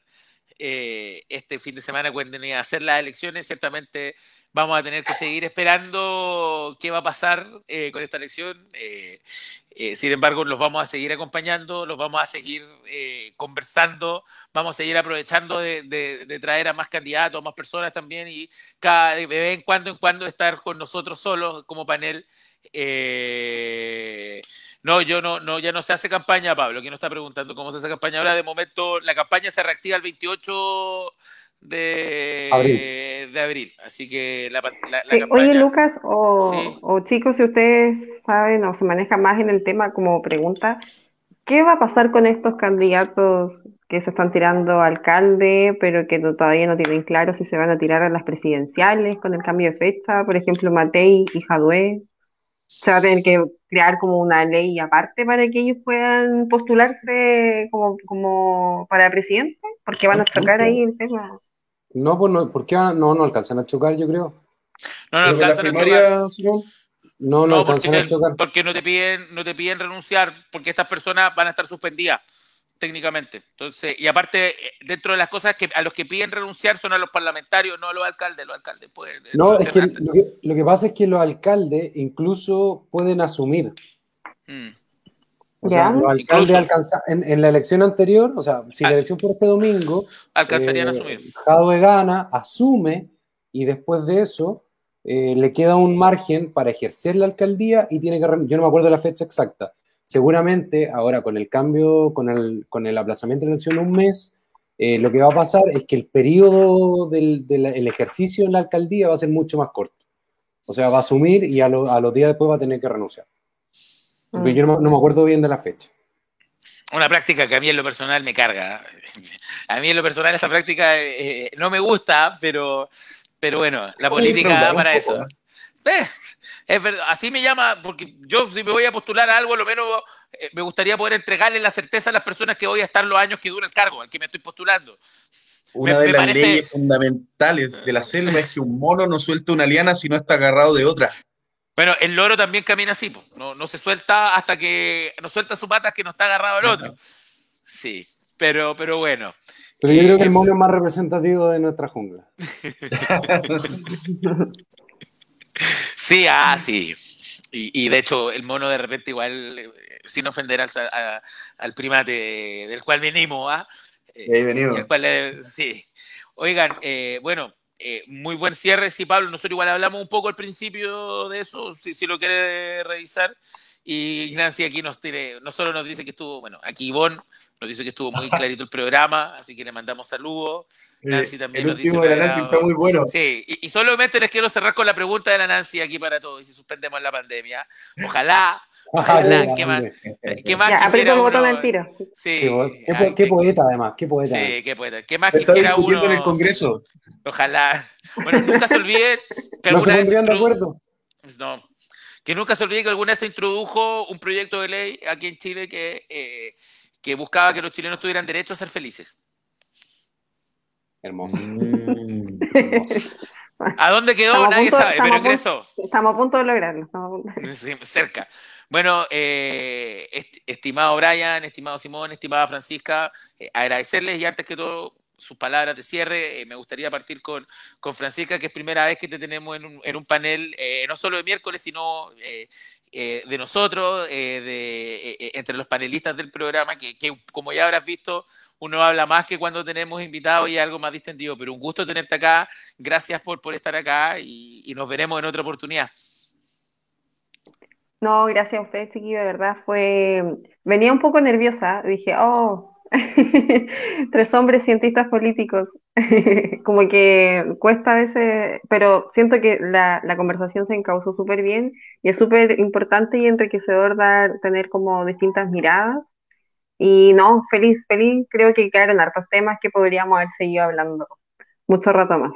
este fin de semana cuando iba a hacer las elecciones. Ciertamente vamos a tener que seguir esperando qué va a pasar con esta elección. Eh, sin embargo, los vamos a seguir acompañando, los vamos a seguir eh, conversando, vamos a seguir aprovechando de, traer a más candidatos, más personas también y cada de vez en cuando en cuando estar con nosotros solos como panel. Eh, no, yo no, no, ya no se hace campaña, Pablo, que no está preguntando cómo se hace campaña ahora. De momento, la campaña se reactiva el 28 de abril. de abril. Así que la, campaña... Oye, Lucas, o, chicos, si ustedes saben o se manejan más en el tema como pregunta, ¿qué va a pasar con estos candidatos que se están tirando alcalde, pero que todavía no tienen claro si se van a tirar a las presidenciales con el cambio de fecha? Por ejemplo, Matei y Jadue. Se va a tener que crear como una ley aparte para que ellos puedan postularse como, como para presidente, porque van a chocar ahí el tema. No, pues no, ¿por qué no, no alcanzan a chocar, yo creo? No, no alcanzan a chocar. No, no, alcanzan porque, a chocar. Porque no te piden, no te piden renunciar, porque estas personas van a estar suspendidas técnicamente. Entonces, y aparte, eh, dentro de las cosas que a los que piden renunciar son a los parlamentarios, no a los alcaldes. Los alcaldes pueden. No, es que lo, que pasa es que los alcaldes incluso pueden asumir. Mm en, la elección anterior, o sea, si la elección fue este domingo, alcanzarían a eh, asumir. Jadwe gana, asume y después de eso eh, le queda un margen para ejercer la alcaldía y tiene que, yo no me acuerdo la fecha exacta. Seguramente ahora con el cambio, con el, con el aplazamiento de la elección de un mes, eh, lo que va a pasar es que el periodo del, ejercicio en la alcaldía va a ser mucho más corto. O sea, va a asumir y a, a los días después va a tener que renunciar. Yo no, me acuerdo bien de la fecha. Una práctica que a mí en lo personal me carga. A mí en lo personal esa práctica eh, no me gusta, pero, pero bueno, la política da para eso. Eh, es verdad, así me llama, porque yo si me voy a postular a algo, lo menos eh, me gustaría poder entregarle la certeza a las personas que voy a estar los años que dura el cargo al que me estoy postulando. Una de las leyes fundamentales de la selva es que un mono no suelta una liana si no está agarrado de otra. Bueno, el loro también camina así, no, no se suelta hasta que no suelta su pata que no está agarrado el otro. Sí, pero, pero bueno. Pero yo creo que el eh, mono es más representativo de nuestra jungla. sí, ah, sí. Y, de hecho, el mono de repente igual, eh, sin ofender al, al primate del cual venimos, ¿ah? Eh, venimos. sí. Oigan, bueno, eh, muy buen cierre, sí, Pablo. Nosotros igual hablamos un poco al principio de eso, si, si lo quiere revisar. Y Nancy aquí nos tiene, no solo nos dice que estuvo, bueno, aquí Ivonne nos dice que estuvo muy clarito el programa, así que le mandamos saludos. Nancy también nos dice. de la Nancy está muy bueno. Sí, y, solamente les quiero cerrar con la pregunta de la Nancy aquí para todos, y si suspendemos la pandemia. Ojalá, ojalá, ¿qué más, qué más ya, quisiera uno? botón al tiro. Sí, qué, qué, poeta además, qué poeta. Sí, qué poeta. ¿Qué más quisiera uno? en el Congreso. Ojalá. Bueno, nunca se olviden que ¿No se pondrían de acuerdo? No, que nunca se olvide que alguna vez se introdujo un proyecto de ley aquí en Chile que, eh, que buscaba que los chilenos tuvieran derecho a ser felices. Hermoso. Mm. ¿A dónde quedó? Estamos Nadie punto- sabe, pero ingresó. Estamos a punto de lograrlo. estamos a punto de- Sí, cerca. Bueno, eh, est- estimado Brian, estimado Simón, estimada Francisca, eh, agradecerles y antes que todo sus palabras de cierre, eh, me gustaría partir con, con Francisca, que es primera vez que te tenemos en un, en un panel, eh, no solo de miércoles, sino eh, de nosotros, de, entre los panelistas del programa, que, que como ya habrás visto, uno habla más que cuando tenemos invitados y algo más distendido, pero un gusto tenerte acá, gracias por, por estar acá y, y nos veremos en otra oportunidad. No, gracias a ustedes, chiquillos, de verdad fue... Venía un poco nerviosa, dije, oh, tres hombres cientistas políticos, como que cuesta a veces, pero siento que la, la conversación se encauzó súper bien y es súper importante y enriquecedor dar, tener como distintas miradas. Y no, feliz, feliz, creo que quedaron hartos temas que podríamos haber seguido hablando mucho rato más.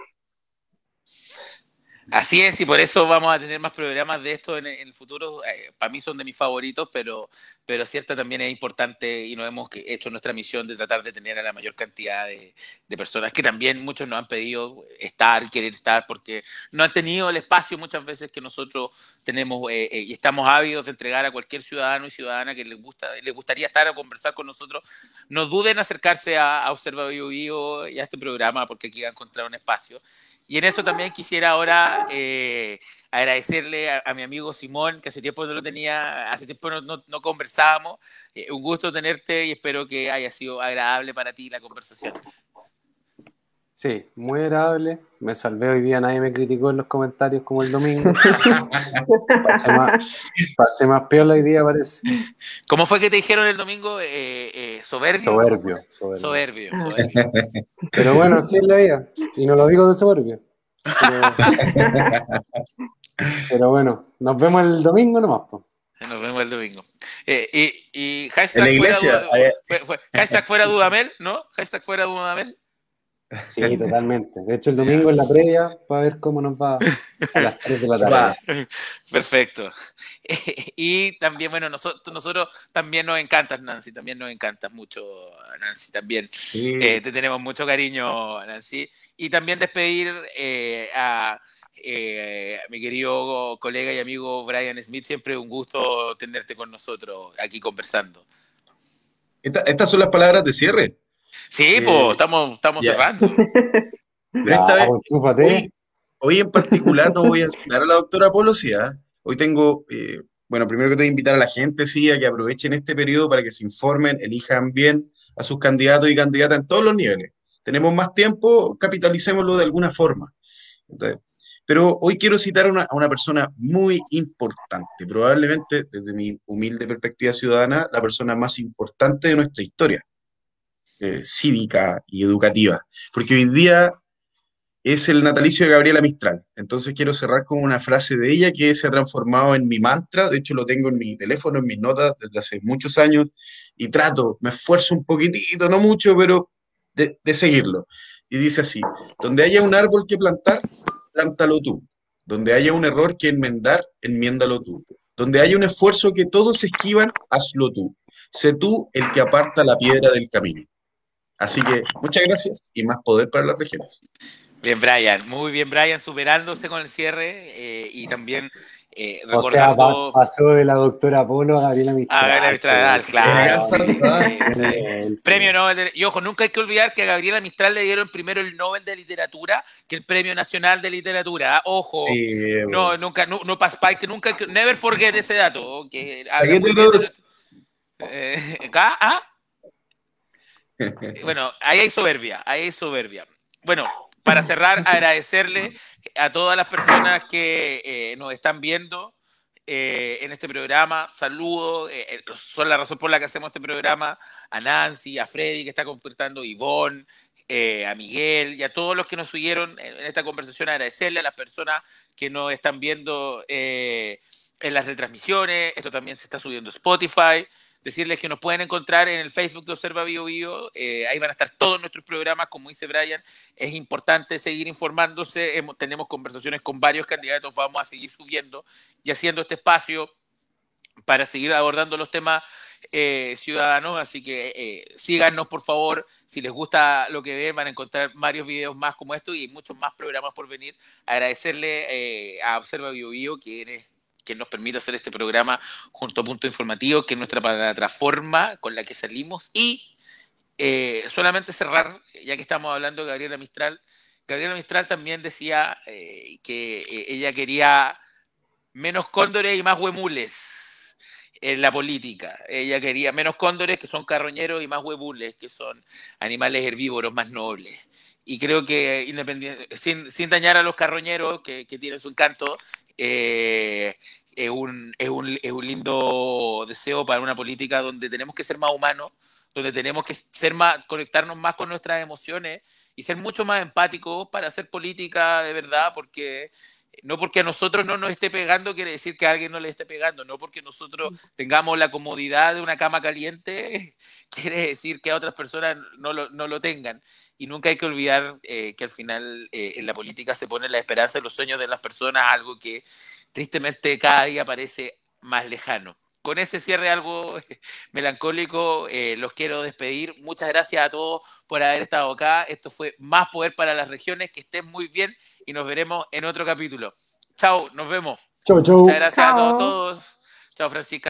Así es, y por eso vamos a tener más programas de esto en, el futuro. Eh, para mí son de mis favoritos, pero, pero cierta también es importante y nos hemos hecho nuestra misión de tratar de tener a la mayor cantidad de, de personas que también muchos nos han pedido estar, querer estar, porque no han tenido el espacio muchas veces que nosotros tenemos eh, eh, y estamos ávidos de entregar a cualquier ciudadano y ciudadana que les, gusta, les gustaría estar o conversar con nosotros. No duden en acercarse a, a Observa y a este programa, porque aquí va a encontrar un espacio. Y en eso también quisiera ahora eh, agradecerle a, a mi amigo Simón, que hace tiempo no lo tenía, hace tiempo no, no- no conversábamos. Eh, un gusto tenerte y espero que haya sido agradable para ti la conversación. Sí, muy agradable. Me salvé hoy día, nadie me criticó en los comentarios como el domingo. pasé, más, pasé más piola hoy día, parece. ¿Cómo fue que te dijeron el domingo? Eh, eh, soberbio. Soberbio, soberbio. Soberbio, Ah. soberbio. Pero bueno, así es la vida. Y no lo digo de soberbio. Pero, pero bueno, nos vemos el domingo nomás. po. Nos vemos el domingo. Eh, y, y En hashtag la iglesia, fuera, fue- hashtag fuera Dudamel, ¿no? Hashtag fuera Dudamel. Sí, totalmente. De hecho, el domingo en la previa para ver cómo nos va a las 3 de la tarde. Va. Perfecto. Y también, bueno, nosotros, nosotros también nos encantas, Nancy, también nos encantas mucho, Nancy, también. Sí. Eh, te tenemos mucho cariño, Nancy. Y también despedir eh, a, eh, a mi querido colega y amigo Brian Smith. Siempre un gusto tenerte con nosotros aquí conversando. Esta- estas son las palabras de cierre. Sí, Eh, pues estamos, estamos cerrando. Pero esta vez, hoy, hoy en particular no voy a citar a la doctora Polo, sí. Hoy tengo, eh, bueno, primero que todo invitar a la gente, sí, a que aprovechen este periodo para que se informen, elijan bien a sus candidatos y candidatas en todos los niveles. Tenemos más tiempo, capitalicémoslo de alguna forma. Entonces, pero hoy quiero citar a una, a una persona muy importante, probablemente desde mi humilde perspectiva ciudadana, la persona más importante de nuestra historia eh, cívica y educativa, porque hoy día es el natalicio de Gabriela Mistral. Entonces quiero cerrar con una frase de ella que se ha transformado en mi mantra, de hecho lo tengo en mi teléfono, en mis notas desde hace muchos años y trato, me esfuerzo un poquitito, no mucho, pero de, seguirlo. Y dice así, donde haya un árbol que plantar, plántalo tú. Donde haya un error que enmendar, enmiéndalo tú. Donde haya un esfuerzo que todos esquivan, hazlo tú. Sé tú el que aparta la piedra del camino. Así que muchas gracias y más poder para las regiones. Bien, Brian. Muy bien, Brian, superándose con el cierre eh, y también eh, O sea, recordando pa- pasó de la doctora Polo a Gabriela Mistral. a Gabriela Mistral, claro. Sí, sí. El- Premio Nobel de- Y ojo, nunca hay que olvidar que a Gabriela Mistral le dieron primero el Nobel de Literatura que el Premio Nacional de Literatura. ¿ah? Ojo. Sí, No, bueno. nunca, no, no que nunca, que- never forget ese dato. Que Aquí Eh, acá, ah, bueno, ahí hay soberbia, ahí hay soberbia. Bueno, para cerrar, agradecerle a todas las personas que eh, nos están viendo eh, en este programa. Saludos, eh, eh, son la razón por la que hacemos este programa. A Nancy, a Freddy que está comportando, Ivonne, eh, a Miguel y a todos los que nos siguieron en, en esta conversación. Agradecerle a las personas que nos están viendo eh, en las retransmisiones. Esto también se está subiendo a Spotify. Decirles que nos pueden encontrar en el Facebook de Observa Bio Bio. Eh, ahí van a estar todos nuestros programas, como dice Brian. Es importante seguir informándose. tenemos conversaciones con varios candidatos. Vamos a seguir subiendo y haciendo este espacio para seguir abordando los temas eh, ciudadanos, así que eh, síganos por favor, si les gusta lo que ven van a encontrar varios videos más como estos y muchos más programas por venir. Agradecerle eh, a Observa Bio, que, que nos permite hacer este programa junto a Punto Informativo, que es nuestra plataforma con la que salimos y solamente cerrar, ya que estamos hablando de Gabriela Mistral, Gabriela Mistral también decía que ella quería menos cóndores y más huemules en la política. Ella quería menos cóndores, que son carroñeros, y más huevules, que son animales herbívoros más nobles. Y creo que, independiente, sin, sin dañar a los carroñeros, que, que tienen su encanto, eh, es, un, es, un, es un lindo deseo para una política donde tenemos que ser más humanos, donde tenemos que ser más, conectarnos más con nuestras emociones y ser mucho más empáticos para hacer política de verdad, porque no porque a nosotros no nos esté pegando quiere decir que a alguien no le esté pegando, no porque nosotros tengamos la comodidad de una cama caliente quiere decir que a otras personas no lo, no lo tengan. Y nunca hay que olvidar eh, que al final eh, en la política se pone la esperanza y los sueños de las personas, algo que tristemente cada día parece más lejano. Con ese cierre algo melancólico, eh, los quiero despedir. Muchas gracias a todos por haber estado acá. Esto fue Más Poder para las Regiones. Que estén muy bien y nos veremos en otro capítulo. Chao, nos vemos. Chao, chao. Muchas gracias a todos. Chao, Francisca.